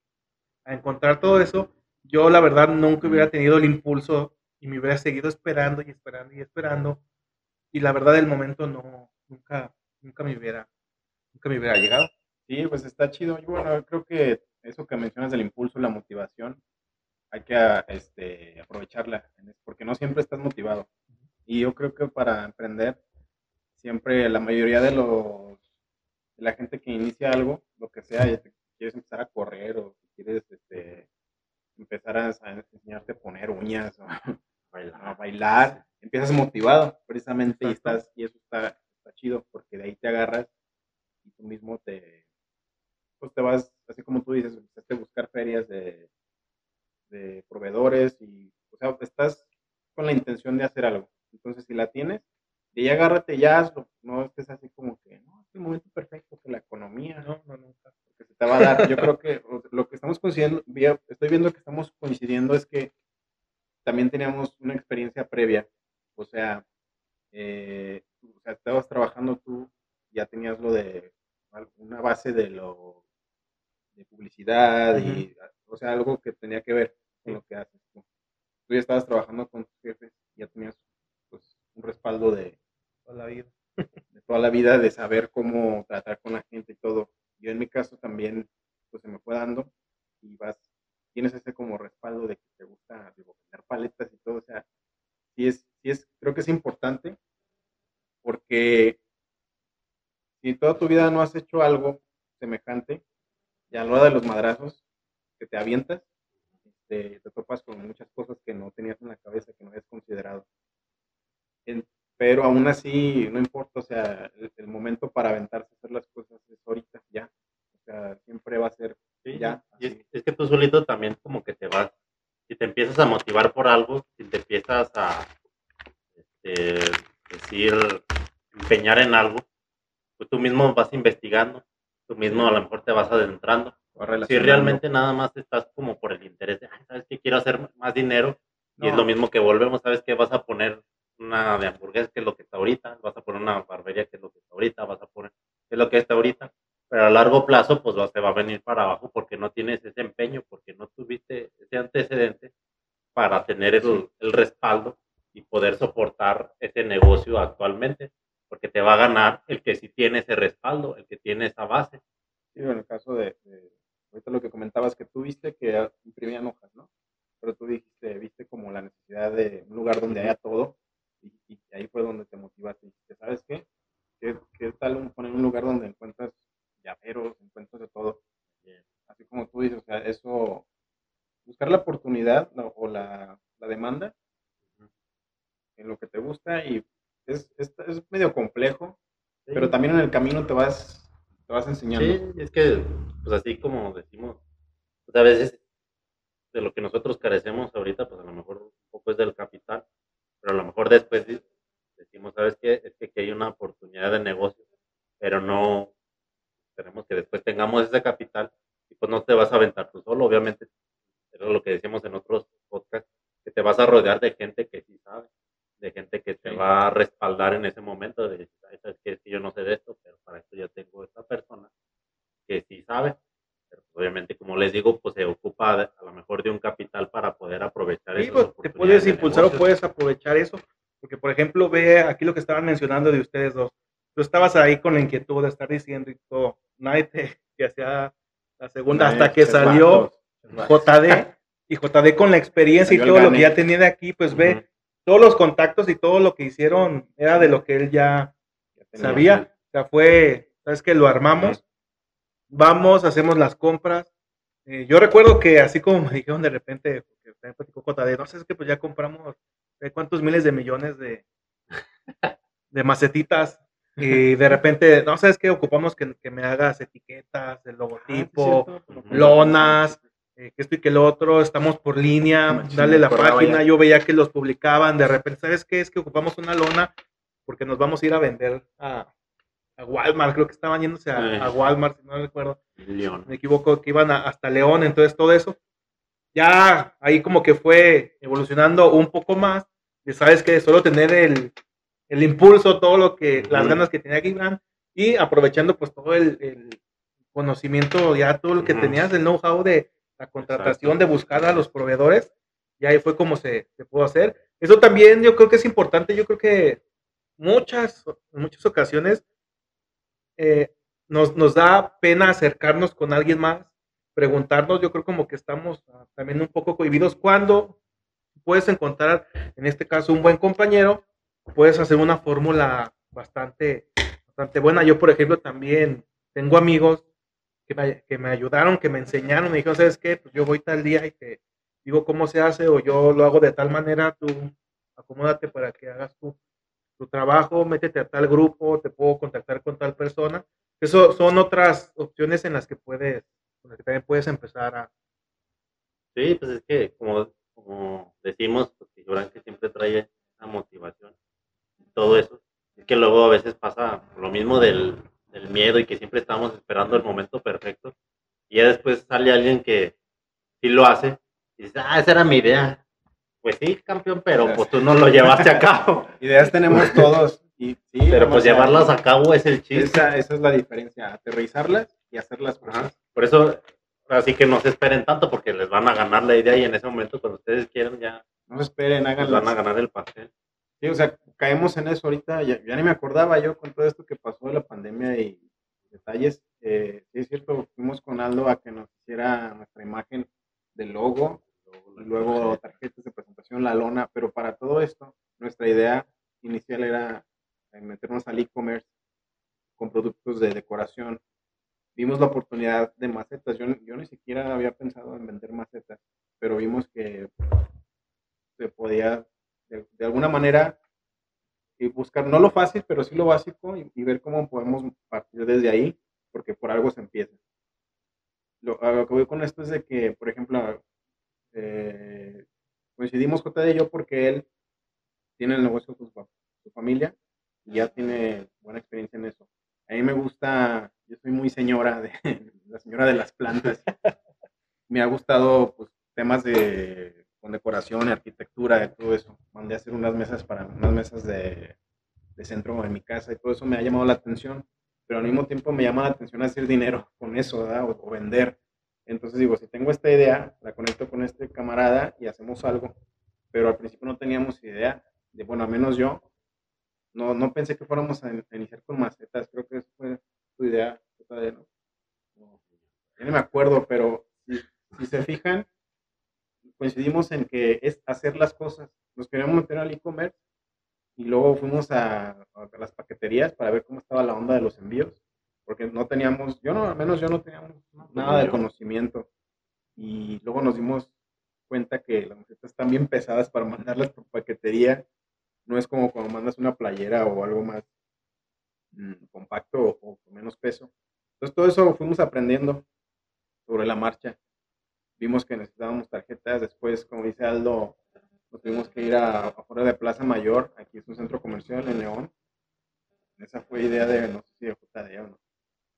a encontrar todo eso, yo la verdad nunca hubiera tenido el impulso y me hubiera seguido esperando y esperando y esperando. Y la verdad el momento no, nunca, nunca me hubiera, nunca me hubiera llegado. Sí, pues está chido. Yo, bueno, creo que eso que mencionas del impulso la motivación, hay que ah, este, aprovecharla, porque no siempre estás motivado. Y yo creo que para emprender, siempre la mayoría de los la gente que inicia algo, lo que sea, quieres empezar a correr o quieres este, empezar a, a enseñarte a poner uñas o a bailar, empiezas motivado precisamente y Exacto. estás y eso está, está chido porque de ahí te agarras y tú mismo te pues te vas así como tú dices empezaste a buscar ferias de, de proveedores y o sea estás con la intención de hacer algo entonces si la tienes de ahí agárrate y ya hazlo no estés así como que no es el momento perfecto que la economía No, no, nunca. porque se te va a dar. Yo creo que lo que estamos coincidiendo, estoy viendo que estamos coincidiendo es que también teníamos una experiencia previa. O sea, eh, o sea, estabas trabajando tú, ya tenías lo de una base de lo de publicidad y, o sea, algo que tenía que ver con lo que haces tú. Tú ya estabas trabajando con tus jefes, ya tenías pues un respaldo de, Toda la vida. de toda la vida de saber cómo tratar con la gente y todo. Yo en mi caso también, pues se me fue dando y vas tienes ese como respaldo de que te gusta digo, paletas y todo, o sea, sí es, sí es, creo que es importante porque si toda tu vida no has hecho algo semejante, ya lo de los madrazos que te avientas, este, te, topas con muchas cosas que no tenías en la cabeza, que no habías considerado. En, pero aún así, no importa, o sea, el, el, momento para aventarse a hacer las cosas es ahorita, ya. Sea, siempre va a ser Sí, ya. y es, que tú solito también como que te vas, si te empiezas a motivar por algo, si te empiezas a este, decir, empeñar en algo, pues tú mismo vas investigando, tú mismo a lo mejor te vas adentrando. Si realmente nada más estás como por el interés de, "Ay, ¿sabes qué? Quiero hacer más dinero. Y es lo mismo que volvemos, ¿sabes qué? Vas a poner una de hamburguesas, que es lo que está ahorita, vas a poner una barbería, que es lo que está ahorita, vas a poner, que es lo que está ahorita. Pero a largo plazo, pues se va a venir para abajo porque no tienes ese empeño, porque no tuviste ese antecedente para tener el, el respaldo y poder soportar ese negocio actualmente. Porque te va a ganar el que sí tiene ese respaldo, el que tiene esa base. Sí, en el caso de, de- ahorita lo que comentabas que tú viste que imprimían hojas, ¿no? Pero tú dijiste, viste como la necesidad de un lugar donde haya todo y, y ahí fue donde te motivaste. Y dijiste, ¿sabes qué? ¿Qué, qué tal un- poner un lugar donde encuentras llaveros, encuentras de todo? Así como tú dices, o sea, eso, buscar la oportunidad la- o la, la demanda en lo que te gusta y es, es, es medio complejo, pero también en el camino te vas, te vas enseñando. Sí, es que, pues así como decimos, pues a veces de lo que nosotros carecemos ahorita, pues a lo mejor un poco es del capital, pero a lo mejor después decimos, ¿sabes qué? Es que aquí hay una oportunidad de negocio, pero no, esperemos que después tengamos ese capital y pues no te vas a aventar tú solo, obviamente, era lo que decíamos en otros podcasts, que te vas a rodear de gente que sí sabe, de gente que te Sí. va a respaldar en ese momento, de decir, "Ay, ¿sabes que yo no sé de esto, pero para esto ya tengo esta persona que sí sabe. Pero pues, obviamente, como les digo, pues se ocupa a lo mejor de un capital para poder aprovechar Sí, esas pues, te puedes de impulsar o puedes aprovechar eso. Porque, por ejemplo, ve aquí lo que estaban mencionando de ustedes dos. Tú estabas ahí con la inquietud de estar diciendo y todo. Nadie te, te hacía la segunda hasta que salió. JD. Y JD con la experiencia y todo lo que ya tenía de aquí, pues ve, todos los contactos y todo lo que hicieron era de lo que él ya sabía. O sea, fue, ¿sabes que Lo armamos, vamos, hacemos las compras. Eh, yo recuerdo que así como me dijeron de repente, porque también platicó JD, no sé, es que pues ya compramos ¿sabes cuántos miles de millones de, de macetitas y de repente, no sabes qué, ocupamos que, que me hagas etiquetas, el Ah, sí, logotipo, lonas, eh, que esto y que lo otro, estamos por línea, dale la página, ya. yo veía que los publicaban, de repente, ¿sabes qué? Es que ocupamos una lona porque nos vamos a ir a vender a, a Walmart, creo que estaban yéndose a, Sí. a Walmart, si no recuerdo, León. me equivoco, que iban a- hasta León, entonces todo eso, ya ahí como que fue evolucionando un poco más, y sabes que solo tener el, el impulso, todo lo que, las ganas que tenía Gibran, y aprovechando pues todo el, el conocimiento, ya todo lo que tenías, el know-how de la contratación, Exacto. de buscar a los proveedores, y ahí fue como se, se pudo hacer. Eso también yo creo que es importante, yo creo que muchas, en muchas ocasiones eh, nos, nos da pena acercarnos con alguien más, preguntarnos, yo creo como que estamos ah, también un poco cohibidos cuando puedes encontrar, en este caso, un buen compañero, puedes hacer una fórmula bastante, bastante buena. Yo, por ejemplo, también tengo amigos que me, que me ayudaron, que me enseñaron, me dijeron, ¿sabes qué? Pues yo voy tal día y te digo cómo se hace o yo lo hago de tal manera, tú acomódate para que hagas tu, tu trabajo, métete a tal grupo, te puedo contactar con tal persona. Eso son otras opciones en las que puedes, con las que también puedes empezar a... Sí, pues es que como, como decimos, pues que siempre trae esa motivación, todo eso, es que luego a veces pasa lo mismo del, del miedo y que siempre estamos esperando el momento perfecto y ya después sale alguien que sí lo hace y dice, ah, esa era mi idea. Pues sí, campeón, pero pues tú no lo llevaste a cabo. Ideas tenemos todos. Y, sí, Pero pues llevarlas a cabo es el chiste. Esa, esa es la diferencia, aterrizarlas y hacer las Ajá. Por eso, así que no se esperen tanto porque les van a ganar la idea y en ese momento cuando ustedes quieran ya No se esperen, les háganlas. van a ganar el pastel. Sí, o sea, caemos en eso ahorita, ya, ya ni me acordaba yo con todo esto que pasó de la pandemia y detalles. Eh, sí, es cierto, fuimos con Aldo a que nos hiciera nuestra imagen del logo y luego tarjetas de presentación, la lona pero para todo esto, nuestra idea inicial era eh, meternos al e-commerce con productos de decoración. Vimos la oportunidad de macetas. Yo, yo ni siquiera había pensado en vender macetas, pero vimos que se podía de, de alguna manera y buscar, no lo fácil, pero sí lo básico y, y ver cómo podemos partir desde ahí, porque por algo se empieza. Lo, a lo que voy con esto es de que, por ejemplo, eh, coincidimos J y yo porque él tiene el negocio con su, su familia y ya tiene buena experiencia en eso. A mí me gusta, yo soy muy señora, de, la señora de las plantas. Me ha gustado pues, temas de con decoración, arquitectura, de todo eso. Hacer unas mesas para unas mesas de, de centro en mi casa y todo eso me ha llamado la atención, pero al mismo tiempo me llama la atención hacer dinero con eso, ¿verdad? O, o vender. Entonces digo, si tengo esta idea, la conecto con este camarada y hacemos algo, pero al principio no teníamos idea de, bueno, al menos yo, no, no pensé que fuéramos a, a iniciar con macetas, creo que esa fue tu idea, no, no, no me acuerdo, pero si, si se fijan, coincidimos en que es hacer las cosas. Nos queríamos meter al e-commerce y luego fuimos a, a, las paqueterías para ver cómo estaba la onda de los envíos, porque no teníamos, yo no, al menos yo no teníamos nada de conocimiento. Y luego nos dimos cuenta que las macetas están bien pesadas para mandarlas por paquetería. No es como cuando mandas una playera o algo más mmm, compacto o, o con menos peso. Entonces todo eso fuimos aprendiendo sobre la marcha vimos que necesitábamos tarjetas, después, como dice Aldo, nos tuvimos que ir a afuera de Plaza Mayor, aquí es un centro comercial en León. Esa fue idea de, no sé si de JD o no,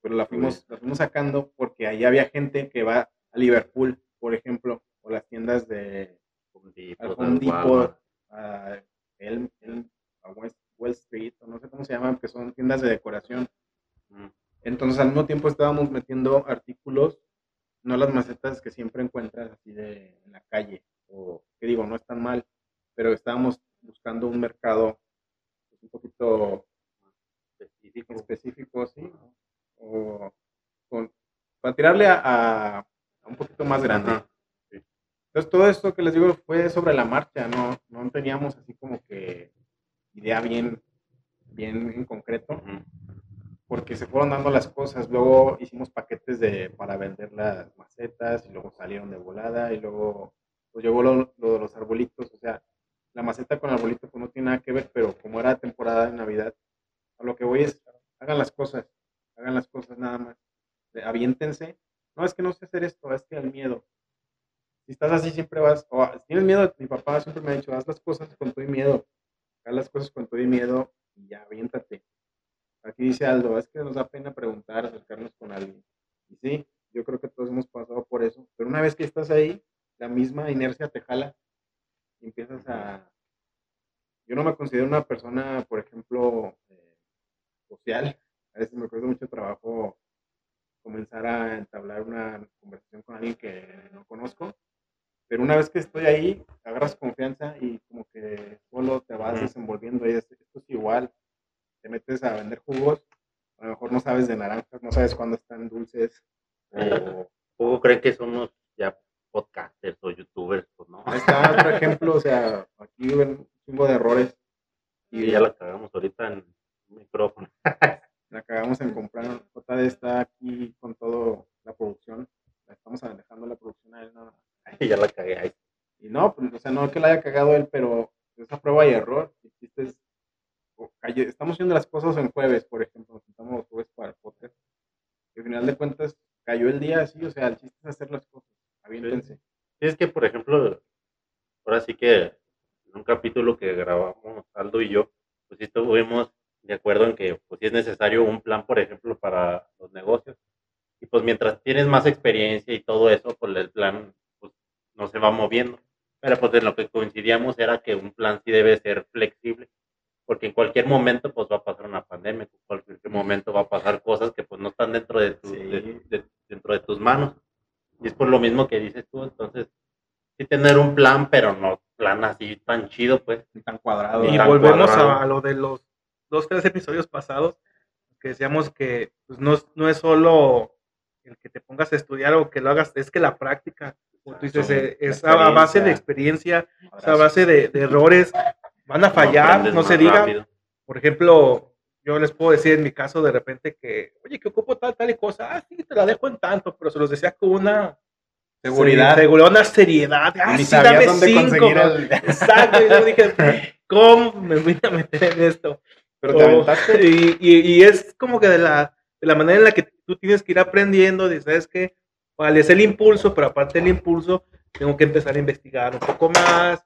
pero la fuimos, la fuimos sacando porque ahí había gente que va a Liverpool, por ejemplo, o las tiendas de Home a, el, el, a West, Wall Street, o no sé cómo se llaman, que son tiendas de decoración. Entonces al mismo tiempo estábamos metiendo artículos no las macetas que siempre encuentras así de en la calle, o que digo, no están mal, pero estábamos buscando un mercado pues, un poquito Específico. específico, sí, o con, para tirarle a, un poquito más grande. Ajá. Entonces todo esto que les digo fue sobre la marcha, no, no teníamos así como que idea bien, bien en concreto. Porque se fueron dando las cosas. Luego hicimos paquetes de, para vender las macetas y luego salieron de volada y luego pues llegó lo, de los arbolitos. O sea, la maceta con arbolito pues no tiene nada que ver, pero como era temporada de Navidad, a lo que voy es, hagan las cosas, hagan las cosas nada más. Aviéntense. No, es que no sé hacer esto, es que el miedo. Si estás así siempre vas, o si tienes miedo, mi papá siempre me ha dicho, haz las cosas con y miedo. Haz las cosas con y miedo y aviéntate. Aquí dice Aldo, es que nos da pena preguntar, acercarnos con alguien. Y sí, yo creo que todos hemos pasado por eso. Pero una vez que estás ahí, la misma inercia te jala y empiezas a... Yo no me considero una persona, por ejemplo, eh, social. A veces me cuesta mucho trabajo comenzar a entablar una conversación con alguien que no conozco. Pero una vez que estoy ahí, agarras confianza y como que solo te vas desenvolviendo. Y es- esto es igual te metes a vender jugos, a lo mejor no sabes de naranjas, no sabes cuándo están dulces, o ¿Poco creen que somos ya podcasters o youtubers? Pues no. ahí está otro ejemplo, o sea, aquí ven un chingo de errores y Y ya la cagamos ahorita en micrófono. la acabamos en comprar, JD está aquí con todo la producción, la estamos dejando la producción a él nada más. Y ya la cagué ahí. Y no, pues, o sea, no que la haya cagado él, pero es a prueba y error. El chiste es, o calle- estamos haciendo las cosas en jueves, por ejemplo, nos juntamos los jueves para el podcast. Y al final de cuentas, cayó el día así, o sea, el chiste es hacer las cosas. Aviéntense. Sí, es que, por ejemplo, ahora sí que en un capítulo que grabamos Aldo y yo, pues sí estuvimos de acuerdo en que pues sí es necesario un plan, por ejemplo, para los negocios. Y pues mientras tienes más experiencia y todo eso, pues el plan pues, no se va moviendo. Pero pues en lo que coincidíamos era que un plan sí debe ser flexible, porque en cualquier momento pues va a pasar una pandemia, en cualquier momento va a pasar cosas que pues no están dentro de, tu, Sí. de- de- dentro de tus manos. Y es por lo mismo que dices tú, entonces, sí tener un plan, pero no plan así tan chido, pues. Tan cuadrado. Y tan volvemos cuadrado. a, a lo de los dos, tres episodios pasados, que decíamos que pues, no, es- no es solo el que te pongas a estudiar o que lo hagas, es que la práctica, como tú dices, eh, es a base de experiencia. experiencia, es a base de, de errores, van a fallar, no se diga. rápido. Por ejemplo, yo les puedo decir en mi caso de repente que, oye, que ocupo tal, tal y cosa, ah, sí, te la dejo en tanto, pero se los decía con una Seguridad. seguridad, una seriedad, ah, Ni sí, dame dónde cinco. el- Exacto, y yo dije, ¿cómo me voy a meter en esto? Pero te Oh, aventaste. y, y- y es como que de la, de la manera en la que tú tienes que ir aprendiendo, de, ¿sabes qué? Vale, es el impulso, pero aparte del impulso, tengo que empezar a investigar un poco más,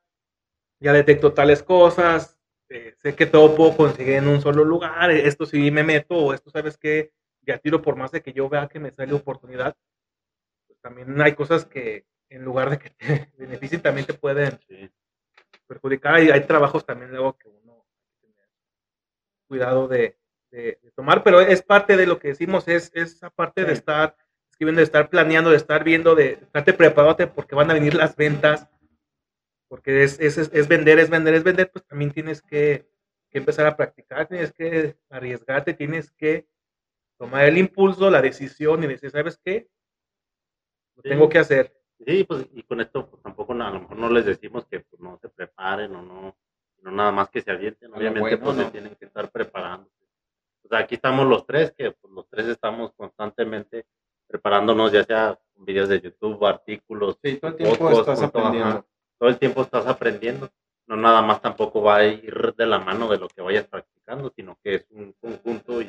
ya detecto tales cosas, eh, sé que todo puedo conseguir en un solo lugar, eh, esto sí me meto, o esto, ¿sabes qué? Ya tiro por más de que yo vea que me sale oportunidad, pues también hay cosas que en lugar de que te beneficien, también te pueden Sí. perjudicar. Hay, hay trabajos también luego que uno que tener cuidado de, de- de tomar, pero es parte de lo que decimos, es esa parte de Sí. estar escribiendo, de estar planeando, de estar viendo, de estarte preparándote porque van a venir las ventas, porque es, es, es- vender, es vender, es vender, pues también tienes que, que empezar a practicar, tienes que arriesgarte, tienes que tomar el impulso, la decisión y decir, ¿sabes qué? Lo Sí. tengo que hacer. Sí, pues y con esto pues tampoco a lo mejor no les decimos que pues, no se preparen o no, no nada más que se avienten, obviamente bueno, pues se ¿no? tienen que estar preparando. O sea, aquí estamos los tres, que pues, los tres estamos constantemente preparándonos, ya sea con videos de YouTube, artículos, Sí, todo el tiempo podcasts, estás ajá. Todo el tiempo estás aprendiendo. No nada más tampoco va a ir de la mano de lo que vayas practicando, sino que es un conjunto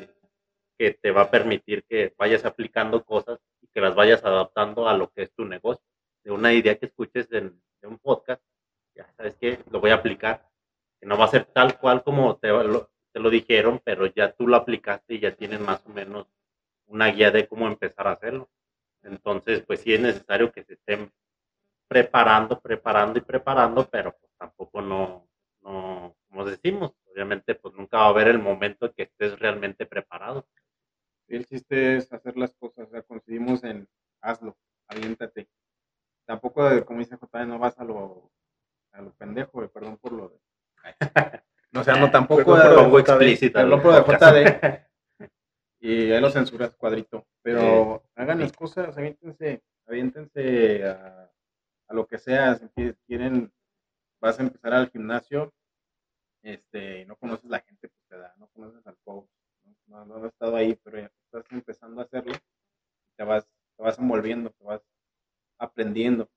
que te va a permitir que vayas aplicando cosas y que las vayas adaptando a lo que es tu negocio. De una idea que escuches en, en un podcast, ya sabes que lo voy a aplicar, que no va a ser tal cual como te lo, te lo dijeron, pero ya tú lo aplicaste y ya tienes más o menos una guía de cómo empezar a hacerlo. Entonces, pues sí es necesario que se estén preparando, preparando y preparando, pero pues tampoco no, no, como decimos, obviamente pues nunca va a haber el momento en que estés realmente preparado. Y el chiste es hacer las cosas, o sea, coincidimos en hazlo, aviéntate. Tampoco, de- como dice JD, no vas a lo, a lo pendejo, perdón por lo de... No, o sea, no tampoco... Perdón por de- lo Pongo JD, explícita. Perdón el por lo de. JD. Y ahí lo censuras cuadrito. Pero hagan las cosas, aviéntense, aviéntense a, lo que sea. Si qui- quieren, vas a empezar al gimnasio, este, y no conoces la gente, pues te da, no conoces al coach, no, no, has estado ahí, pero ya estás empezando a hacerlo, te vas, te vas envolviendo, te vas aprendiendo.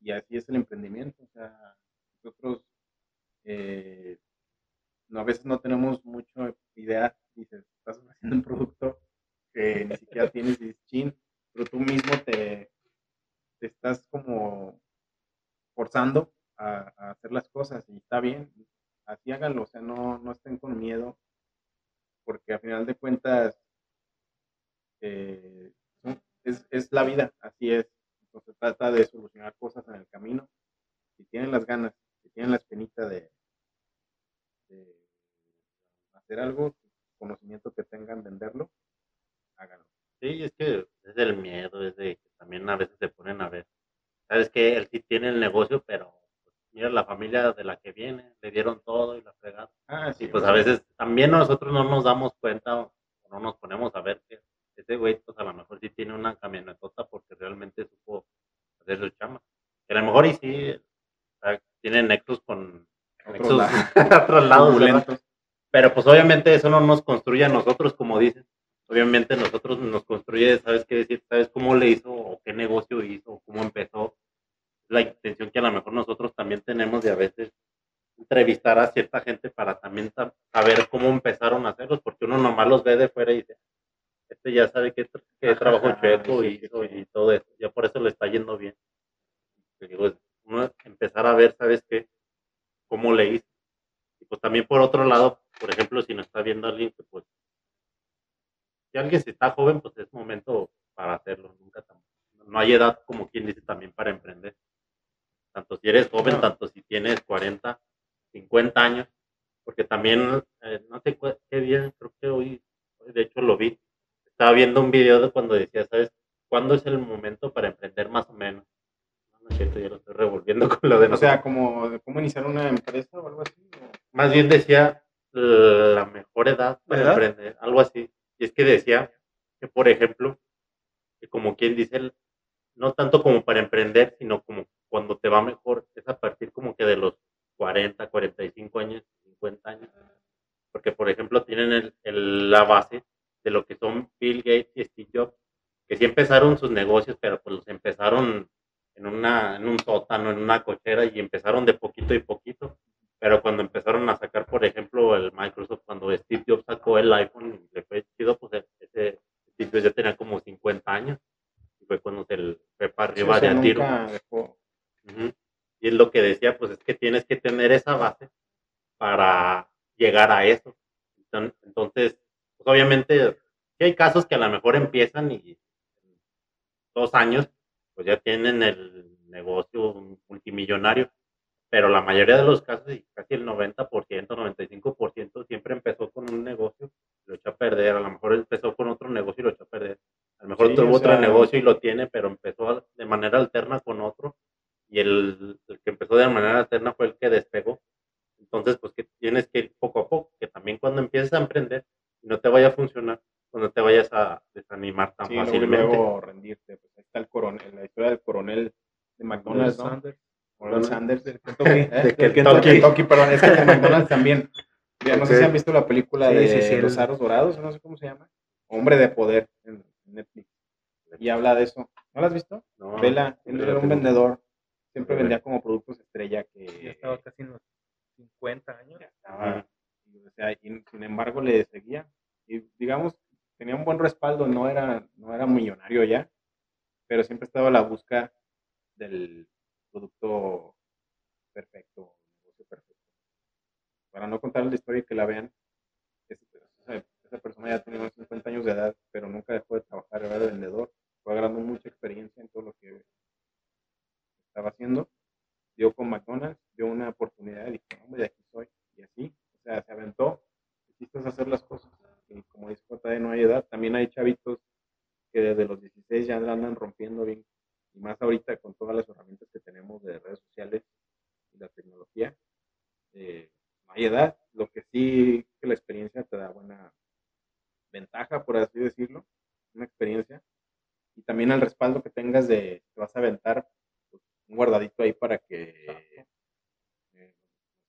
Y así es el emprendimiento. O sea, nosotros eh, no, a veces no tenemos mucha idea, dices, estás haciendo un producto que ni siquiera tienes y dices, chin, pero tú mismo te estás como forzando a, a hacer las cosas y está bien, así háganlo, o sea, no, no estén con miedo, porque al final de cuentas eh, es, es la vida, así es, entonces trata de solucionar cosas en el camino, si tienen las ganas, si tienen la espinita de, hacer algo, conocimiento que tengan, venderlo, háganlo. Sí, es que es del miedo, es de que también a veces se ponen a ver. Sabes que él sí tiene el negocio, pero pues, mira la familia de la que viene, le dieron todo y la fregaron. Ah, sí, Y pues a veces también nosotros no nos damos cuenta o no nos ponemos a ver que ese güey pues a lo mejor sí tiene una camionetota porque realmente supo hacer su chama. Que a lo mejor y sí o sea, tiene nexos con nexos lados. Pero pues obviamente eso no nos construye a nosotros, como dicen. Obviamente nosotros nos construye, ¿sabes qué decir? ¿Sabes cómo le hizo o qué negocio hizo cómo empezó? La intención que a lo mejor nosotros también tenemos de a veces entrevistar a cierta gente para también sa- saber cómo empezaron a hacerlos, porque uno nomás los ve de fuera y dice, este ya sabe qué, qué Ajá, trabajo chueco sí, hizo sí. y todo eso, ya por eso le está yendo bien. Digo, uno empezar a ver, ¿sabes qué? Cómo le hizo. Y pues también por otro lado, por ejemplo, si nos está viendo alguien que pues, si alguien se está joven, pues es momento para hacerlo, nunca tam- no hay edad como quien dice también para emprender. Tanto si eres joven, No. tanto si tienes 40, 50 años, porque también, eh, no sé qué día, creo que hoy, de hecho lo vi, estaba viendo un video de cuando decía, ¿sabes? ¿Cuándo es el momento para emprender más o menos? No, no es cierto, ya lo estoy revolviendo con lo de O nosotros. sea, como cómo iniciar una empresa o algo así. o- Más bien decía la mejor edad para ¿Edad? emprender, algo así. Y es que decía que, por ejemplo, que como quien dice, no tanto como para emprender, sino como cuando te va mejor, es a partir como que de los 40, 45 años, 50 años. Porque, por ejemplo, tienen el, el- la base de lo que son Bill Gates y Steve Jobs, que sí empezaron sus negocios, pero pues los empezaron en, una, en un sótano, en una cochera, y empezaron de poquito y poquito. Pero cuando empezaron a sacar, por ejemplo, el Microsoft, cuando Steve Jobs sacó el iPhone y le fue chido, pues ese Steve Jobs ya tenía como 50 años. Y fue cuando se fue para Sí, arriba sea, de a tiro. nunca Y es lo que decía, pues es que tienes que tener esa base para llegar a eso. Enton- Entonces, pues obviamente, sí hay casos que a lo mejor empiezan y en dos años, pues ya tienen el negocio multimillonario, pero la mayoría de los casos, y casi el 90%, 95%, siempre empezó con un negocio y lo echó a perder. A lo mejor empezó con otro negocio y lo echó a perder. A lo mejor Sí, tuvo o otro negocio y lo tiene, pero empezó de manera alterna con otro y el, el que empezó de manera alterna fue el que despegó. Entonces, pues que tienes que ir poco a poco, que también cuando empieces a emprender no te vaya a funcionar, pues no te vayas a desanimar tan sí, fácilmente. luego rendirte. Pues ahí está el coronel, la historia del coronel de McDonald's, ¿no? Sanders, Coronel Sanders. del Kentucky. ¿Eh? De Kentucky. Kentucky, Kentucky, perdón, es que de McDonald's también. Ya, no sé si han visto la película Sí, de sí, sí, Los Aros Dorados, no sé cómo se llama. Hombre de Poder en Netflix. Y habla de eso. ¿No la has visto? No, Vela, él era un vendedor. Siempre vendía como productos estrella Ya que estaba casi en los 50 años. ya estaba. y, o sea, y sin embargo le seguía. Y digamos, tenía un buen respaldo, no era, no era millonario ya, pero siempre estaba a la busca del producto perfecto, negocio perfecto. Para no contar la historia y que la vean, ese- esa, esa persona ya tenía unos 50 años de edad, pero nunca dejó de trabajar, era vendedor, fue agarrando mucha experiencia en todo lo que estaba haciendo. Dio con McDonald's, dio una oportunidad y dijo, hombre, de aquí soy. Y así, o sea, se aventó, quisiste hacer las cosas. Y como dice J.D., no hay edad. También hay chavitos que desde los 16 ya la andan rompiendo bien. Y más ahorita con todas las herramientas que tenemos de redes sociales y la tecnología. eh, no hay edad. Lo que sí que la experiencia te da buena ventaja, por así decirlo. Una experiencia. Y también el respaldo que tengas de que vas a aventar pues, un guardadito ahí para que eh,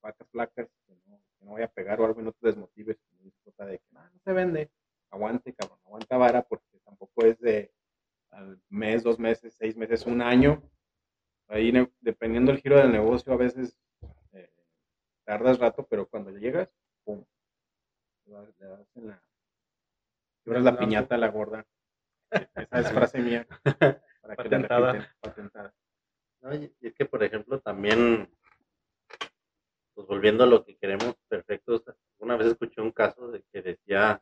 vacas flacas que no, que no vaya a pegar o algo y no te desmotives como dice Jota, de que "Ah, no se vende aguante cabrón aguanta vara porque tampoco es de al mes dos meses seis meses un año ahí ne- dependiendo del giro del negocio a veces eh, tardas rato pero cuando llegas pum le das le das en la quebras la Blanco. Piñata la gorda esa es frase mía para que la Patentada. repiten, patentada. No, y y es que, por ejemplo, también, pues volviendo a lo que queremos perfectos, una vez escuché un caso de que decía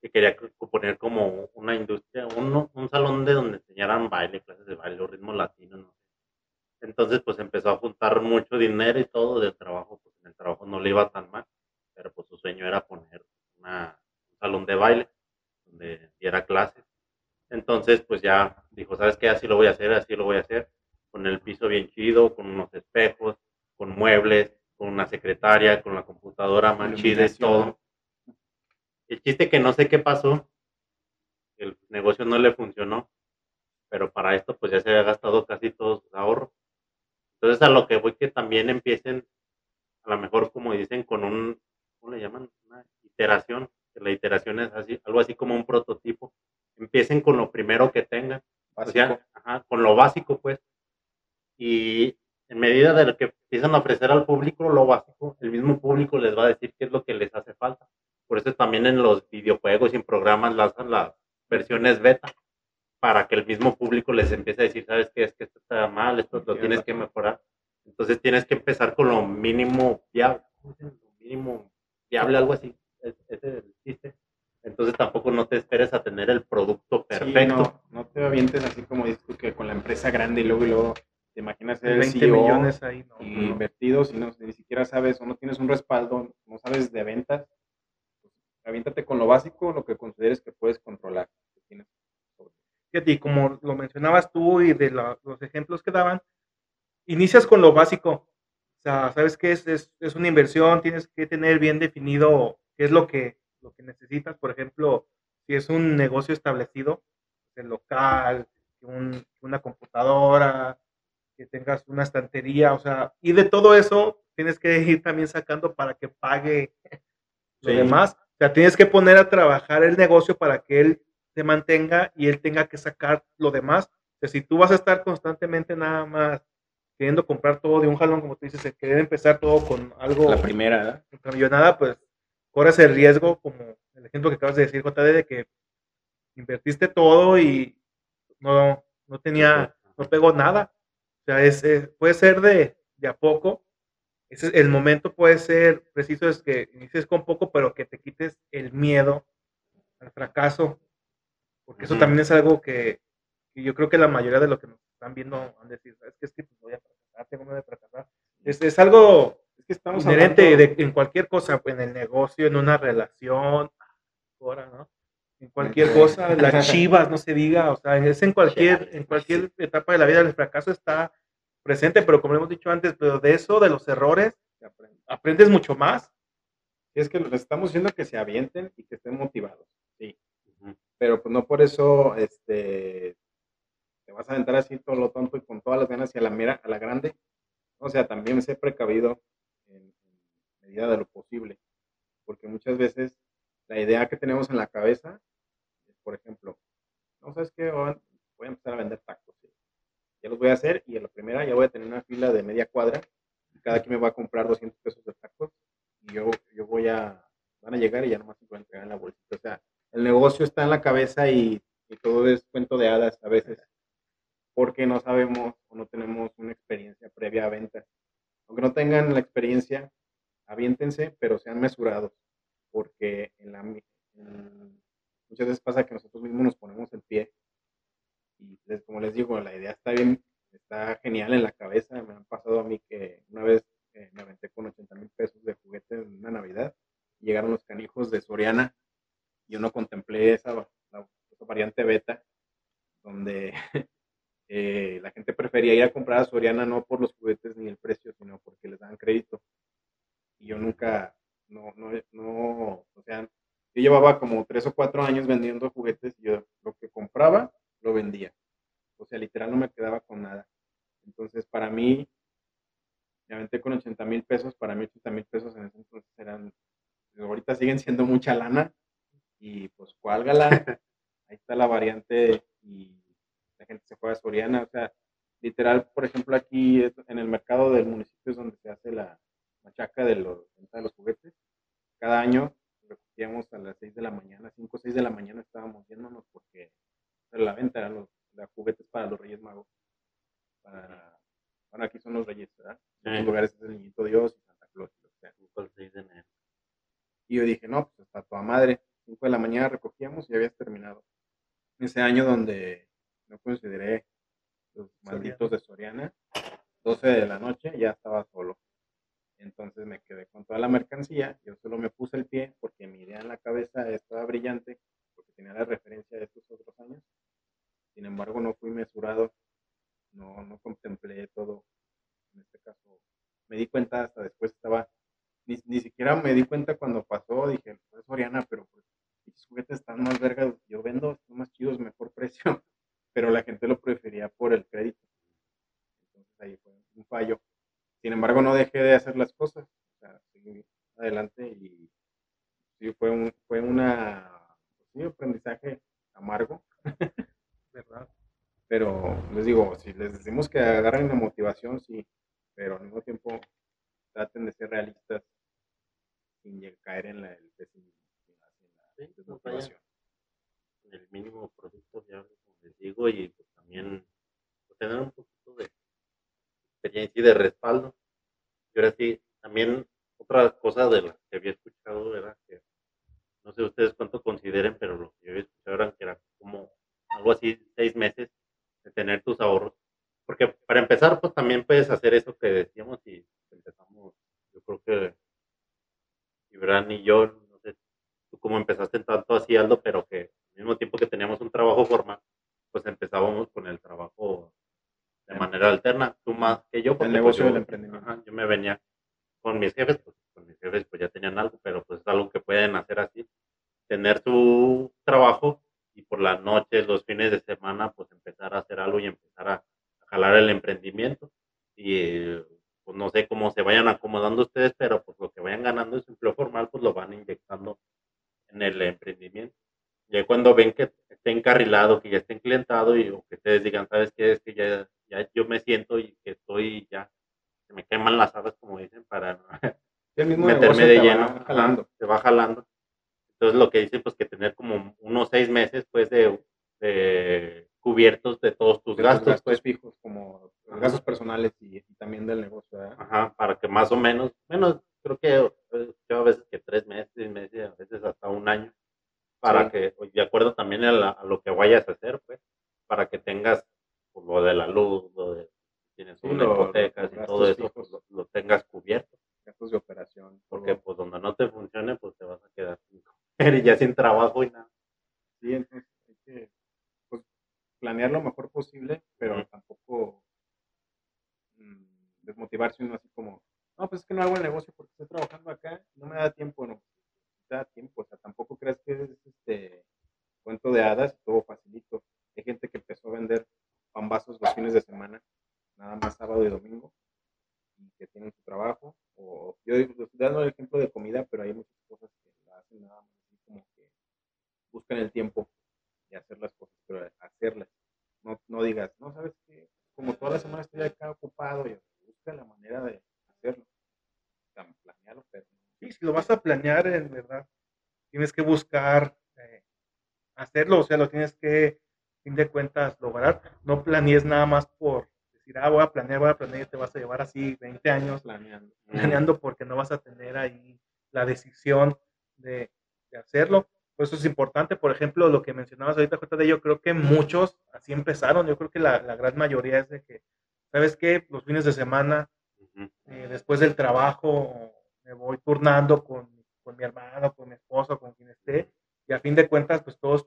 que quería co- poner como una industria, un, un salón de donde enseñaran baile, clases de baile o ritmo latino, no sé. Entonces, pues empezó a juntar mucho dinero y todo del trabajo, pues en el trabajo no le iba tan mal, pero pues su sueño era poner una, un salón de baile donde diera clases. Entonces, pues ya dijo, ¿sabes qué? Así lo voy a hacer, así lo voy a hacer con el piso bien chido, con unos espejos, con muebles, con una secretaria, con la computadora más chida y todo. El chiste que no sé qué pasó, el negocio no le funcionó, pero para esto pues ya se había gastado casi todos sus ahorros. Entonces a lo que voy que también empiecen, a lo mejor como dicen, con un, ¿cómo le llaman? Una iteración, que la iteración es así, algo así como un prototipo. Empiecen con lo primero que tengan. O sea, Básico. ajá, con lo básico, pues. Y en medida de lo que empiezan a ofrecer al público lo básico, el mismo público les va a decir qué es lo que les hace falta. Por eso también en los videojuegos y en programas lanzan las versiones beta para que el mismo público les empiece a decir, ¿sabes qué? Es que esto está mal, esto lo Tienes que mejorar. Entonces tienes que empezar con lo mínimo viable. Lo mínimo viable, algo así. Es- Ese es el chiste. Entonces tampoco no te esperes a tener el producto Sí, perfecto. no, no te avientes así como dices tú que con la empresa grande y luego y luego te imaginas ser el 20 CEO millones ahí, ¿no? y invertidos y no, ni siquiera sabes o no tienes un respaldo, no sabes de ventas. Pues, aviéntate con lo básico, lo que consideres que puedes controlar. que tienes Fíjate, y como lo mencionabas tú y de la- los ejemplos que daban, inicias con lo básico. O sea, sabes que es, es, es una inversión, tienes que tener bien definido qué es lo que, lo que necesitas. Por ejemplo, si es un negocio establecido, el local, un- una computadora, que tengas una estantería, o sea, y de todo eso tienes que ir también sacando para que pague lo Sí. demás. O sea, tienes que poner a trabajar el negocio para que él se mantenga y él tenga que sacar lo demás. O sea, si tú vas a estar constantemente nada más queriendo comprar todo de un jalón, como tú dices, querer empezar todo con algo La primera, ¿verdad? contra millonada, pues corres el riesgo, como el ejemplo que acabas de decir, JD, de que invertiste todo y no, no tenía, no pegó nada. O sea, es, es- puede ser de, de a poco. Ese, el momento puede ser preciso, es que inicies con poco, pero que te quites el miedo al fracaso. Porque eso Ujú. también es algo que, que yo creo que la mayoría de los que nos están viendo han de decir, es que es que pues, voy a fracasar, tengo miedo de fracasar. Es, es algo que estamos inherente hablando- de, en cualquier cosa, en el negocio, en una relación, ahora, ¿no? En cualquier cosa, las chivas, no se diga, o sea, es en cualquier, en cualquier etapa de la vida el fracaso está presente, pero como hemos dicho antes, pero de eso, de los errores, aprendes mucho más. Es que les estamos diciendo que se avienten y que estén motivados, sí. Pero pues no por eso este, te vas a aventar así todo lo tonto y con todas las ganas y a la mira, a la grande. O sea, también sé precavido medida de lo posible. Porque muchas veces la idea que tenemos en la cabeza es, por ejemplo, no sabes qué, voy a a empezar a vender tacos. Ya los voy a hacer y en la primera ya voy a tener una fila de media cuadra y cada quien me va a comprar 200 pesos de tacos y yo, yo voy a, van a llegar y ya nomás se pueden entregar en la bolsita. O sea, el negocio está en la cabeza y, y todo es cuento de hadas a veces, porque no sabemos o no tenemos una experiencia previa a ventas. Aunque no tengan la experiencia, aviéntense, pero sean mesurados, porque muchas veces pasa que nosotros mismos nos ponemos el pie y como les digo, la idea está bien, está genial en la cabeza. Me han pasado a mí que una vez eh, me aventé con 80 mil pesos de juguete en una Navidad. Llegaron los canijos de Soriana. Yo no contemplé esa, variante beta, donde eh, la gente prefería ir a comprar a Soriana no por los juguetes ni el precio, sino porque les daban crédito. Y yo nunca, no, no, no, o sea, yo llevaba como tres o cuatro años vendiendo juguetes y yo lo que compraba lo vendía. O sea, literal no me quedaba con nada. Entonces, para mí, me aventé con 80 mil pesos. Para mí, 80 mil pesos en ese entonces eran, ahorita siguen siendo mucha lana. Y pues, ¿cuál galán? Ahí está la variante y la gente se juega a Soriana. O sea, literal, por ejemplo, aquí en el mercado del municipio es donde se hace la machaca de, los, de los juguetes. Cada año recogíamos a las 6 de la mañana, 5 o 6 de la mañana estábamos yéndonos porque era la venta eran los, los juguetes para los Reyes Magos. Para, bueno, aquí son los Reyes, ¿verdad? En otros lugares es el Niñito Dios y Santa Claus. o sea. Fue el 6 de enero. Y yo dije, no, pues hasta toda madre. 5 de la mañana recogíamos y habías terminado. Ese año donde no consideré los malditos de Soriana, 12 de la noche ya estaba solo. Entonces me quedé con toda la mercancía. Yo solo me puse el pie porque mi idea en la cabeza estaba brillante, porque tenía la referencia de estos otros años. Sin embargo, no fui mesurado, no, no contemplé todo. En este caso, me di cuenta hasta después estaba ni, ni siquiera me di cuenta cuando pasó, dije, pues Soriana, pero pues los juguetes están más vergas, yo vendo, están más chidos, mejor precio, pero la gente lo prefería por el crédito. Entonces ahí fue un fallo. Sin embargo, no dejé de hacer las cosas, o sea, seguí adelante y sí fue un, fue una, pues, aprendizaje amargo, ¿verdad? pero les digo, si les decimos que agarren la motivación, sí, pero al mismo tiempo traten de ser realistas sin caer en la, el pesimismo, en la, en la Sí, no desmotivación. el mínimo producto viable, como les digo, y pues también pues, tener un poquito de experiencia y de respaldo. Y ahora sí, también otra cosa de las que había escuchado era que, no sé ustedes cuánto consideren, pero lo que yo había escuchado era que era como algo así, seis meses de tener tus ahorros. Porque para empezar, pues también puedes hacer eso que decíamos y empezamos, yo creo que Gibran y yo, no sé tú cómo empezaste tanto así, Aldo, pero que al mismo tiempo que teníamos un trabajo formal, pues empezábamos con el trabajo de manera alterna, tú más que yo. porque El pues negocio del emprendimiento. Ajá, yo me venía con mis jefes, pues con mis jefes pues ya tenían algo, pero pues es algo que pueden hacer así, tener tu trabajo y por las noches, los fines de semana, pues empezar a hacer algo y empezar a, jalar el emprendimiento. Y pues no sé cómo se vayan acomodando ustedes, pero pues lo que vayan ganando de su empleo formal, pues lo van inyectando en el emprendimiento. Y ahí cuando ven que esté encarrilado, que ya esté enclentado y que ustedes digan, ¿sabes qué? Es que ya ya yo me siento y que estoy ya, se me queman las habas, como dicen, para no El mismo meterme de lleno. va jalando. Se va jalando. Entonces lo que dicen, pues que tener como unos seis meses, pues, de, de cubiertos de todos tus de tus gastos, gastos pues, fijos, como los gastos personales y, y también del negocio. ¿verdad? Ajá, para que más o menos, menos, creo que eh, yo a veces que tres meses, seis meses, a veces hasta un año, para Sí. que, de acuerdo también a, la- a lo que vayas a hacer, pues, para que tengas pues, lo de la luz, lo de tienes Sí, una hipoteca y todo eso, pues, lo, lo tengas cubierto, Gastos de operación. porque todo. pues donde no te funcione, pues te vas a quedar sin comer y ya sin trabajo y nada. Sí, entonces hay que pues, planear lo mejor posible, pero tampoco mm, desmotivarse uno así como, no, pues es que no hago el negocio porque estoy trabajando acá, no me da tiempo, no, no te da tiempo, o sea, tampoco creas que es este cuento de hadas, todo facilito. Hay gente que empezó a vender pambazos los fines de semana, nada más sábado y domingo, y que tienen su trabajo, o yo estoy dando el ejemplo de comida, pero hay muchas cosas que la hacen nada más así como que buscan el tiempo de hacer las cosas, pero hacerlas. No, no digas, no, sabes que como toda la semana estoy acá ocupado, y busca la manera de hacerlo. Planearlo, pero Sí, si lo vas a planear, en verdad, tienes que buscar eh, hacerlo, o sea, lo tienes que, fin de cuentas, lograr. No planees nada más por decir, ah, voy a planear, voy a planear, y te vas a llevar así 20 años planeando. planeando porque no vas a tener ahí la decisión de, de hacerlo. Por eso es importante, por ejemplo, lo que mencionabas ahorita, JD, yo creo que muchos así empezaron, yo creo que la, la gran mayoría es de que, ¿sabes qué? Los fines de semana Ujú. eh, después del trabajo me voy turnando con, con mi hermano, con mi esposo, con quien esté, y a fin de cuentas, pues todos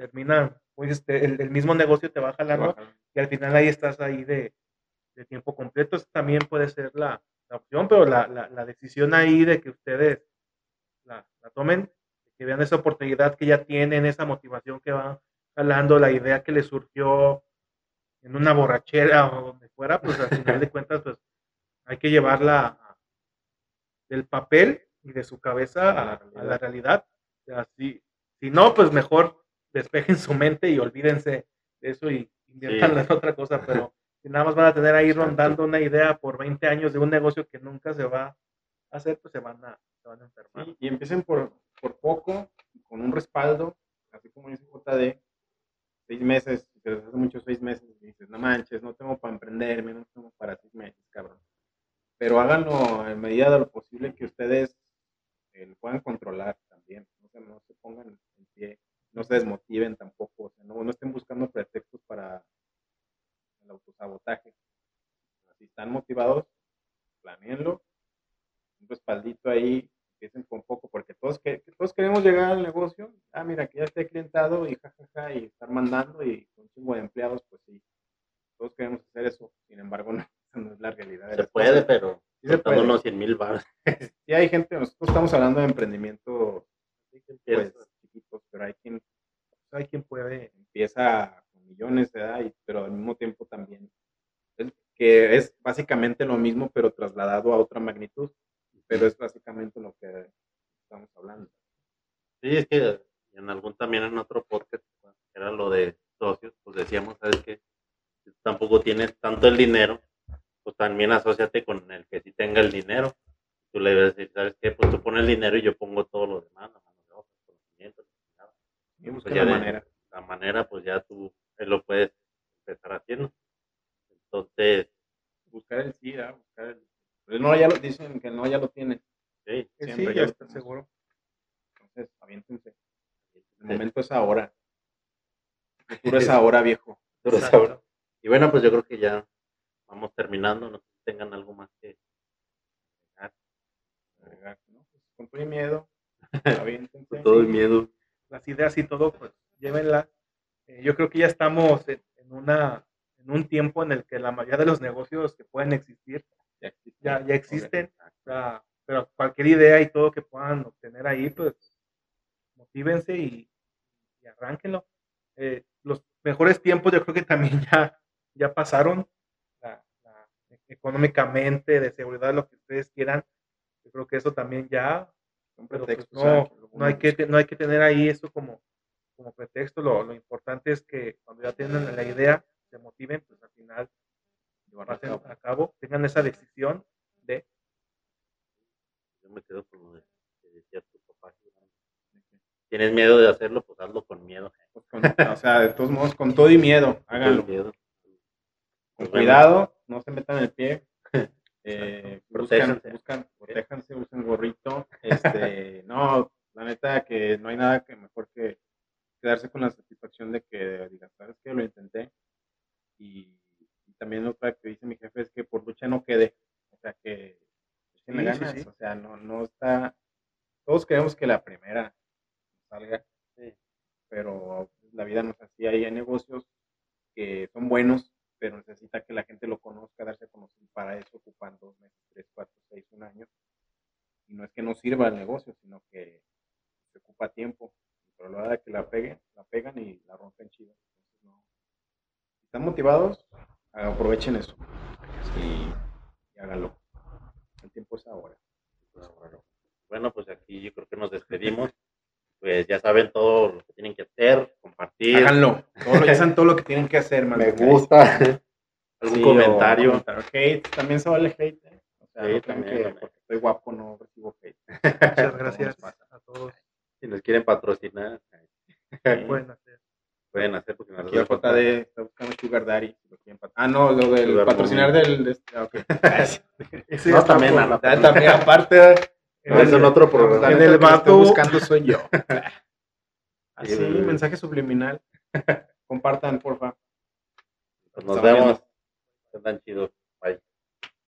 terminan, pues el, el mismo negocio te va jalando, Trabajar. y al final ahí estás ahí de, de tiempo completo. Eso también puede ser la, la opción, pero la, la, la decisión ahí de que ustedes la, la tomen, que vean esa oportunidad que ya tienen, esa motivación que van jalando, la idea que les surgió en una borrachera o donde fuera, pues al final de cuentas, pues hay que llevarla del papel y de su cabeza a, a la realidad. Si no, pues mejor despejen su mente y olvídense de eso y inviertan en otra cosa, pero si nada más van a tener ahí rondando una idea por 20 años de un negocio que nunca se va a hacer, pues se van a, se van a enfermar. Sí, y empiecen por, por poco, con un respaldo, así como dice JD, seis meses, te hace muchos seis meses, y dices, no manches, no tengo para emprenderme, no tengo para seis meses, cabrón. Pero háganlo en medida de lo posible que ustedes eh, lo puedan controlar también, no se, no se pongan en pie, no se desmotiven tampoco, o sea, no, no estén buscando pretextos para el autosabotaje. Si están motivados, planeenlo, un respaldito ahí, empiecen con poco, porque todos, que, todos queremos llegar al negocio, ah, mira, que ya esté clientado y jajaja, y estar mandando y con un chingo de empleados, pues sí, todos queremos hacer eso, sin embargo, no, es la realidad. Se puede, cosas. pero Sí se puede. unos 100 mil baros. Sí hay gente, nosotros estamos hablando de emprendimiento, pues, chiquitos, pero hay quien Hay quien puede empieza con millones de edad, pero al mismo tiempo también, es- que es básicamente lo mismo, pero trasladado a otra magnitud, pero es básicamente lo que estamos hablando. Sí, es que en algún también en otro podcast, pues, era lo de socios, pues decíamos, ¿sabes? Si tampoco tienes tanto el dinero, pues también asóciate con el que sí tenga el dinero. Tú le debes decir, ¿sabes qué? Pues tú pones el dinero y yo pongo todo lo demás, la mano de obra, el conocimiento, la chingada. Y Pues ya la de- manera. La manera, pues ya tú eh, lo puedes empezar haciendo. Entonces, Buscar el sí, ¿verdad? buscar el... Pero no, ya lo dicen que no, ya lo tienen. sí, que Siempre sí, ya está tenemos. seguro. Entonces, aviéntense. El sí. momento es ahora. El futuro es ahora, viejo. Pero Exacto. ahora- Y bueno, pues yo creo que ya vamos terminando. No sé si tengan algo más que agregar. ¿no? Pues, con todo miedo, aviéntense. Con todo el miedo. Las ideas y todo, pues llévenlas. Eh, yo creo que ya estamos en, en una, en un tiempo en el que la mayoría de los negocios que pueden existir Ya existe. ya, ya existen. O sea, pero cualquier idea y todo que puedan obtener ahí, pues motívense y, y arránquenlo. Eh, los mejores tiempos yo creo que también ya, ya pasaron. La- la- económicamente, de seguridad, lo que ustedes quieran. Yo creo que eso también ya Son pero pues no, no hay que no hay que tener ahí eso como como pretexto, lo, lo importante es que cuando ya tienen la idea, se motiven, pues al final Llevarlo a pasen cabo. a cabo, tengan esa decisión de Yo me quedo con lo de que decía tu papá. Tienes miedo de hacerlo, pues hazlo con miedo. Pues con- o sea, de todos modos, con todo y miedo, háganlo. Con miedo. Con cuidado, no se metan el pie. Eh, buscan, buscan, protéjanse, usen gorrito. Este, no, la neta que no hay nada que mejor que quedarse con la satisfacción de que digas, sabes que lo intenté. Y, y también otra que dice mi jefe es que por lucha no quede. O sea que Sí, sí, ganas. sí. O sea, no, no está. Todos queremos que la primera salga. Pero la vida no es así. Hay negocios que son buenos, pero necesita que la gente lo conozca, darse a conocer. Para eso ocupan dos meses, tres, cuatro, seis, un año. Y no es que no sirva el negocio, sino que se ocupa tiempo. Pero la hora de que la peguen, la pegan y la rompen chido. Entonces, no. Si están motivados, aprovechen eso. Y, y háganlo. El tiempo es ahora. Bueno, pues aquí yo creo que nos despedimos. Pues ya saben todo lo que tienen que hacer, compartir. Háganlo. Todo lo, ya saben todo lo que tienen que hacer, man. Me gusta. Algún Sí, o comentario. Hate, también se vale hate. ¿eh? O sea, Sí, no también, que también. porque estoy guapo no recibo hate. muchas gracias a todos. Si nos quieren patrocinar, Pueden hacer. pueden hacer porque nos Aquí el JD está buscando Sugar Daddy. si lo quieren ah, no, lo del patrocinar del. de este- ah, ok. Ese No, ya está también, por- a la- Ah, también, aparte. En No, es el- en otro programa. La En el vato- buscando soy yo. Así, mensaje subliminal. Compartan, porfa. Pues nos Estamos vemos. Están chidos.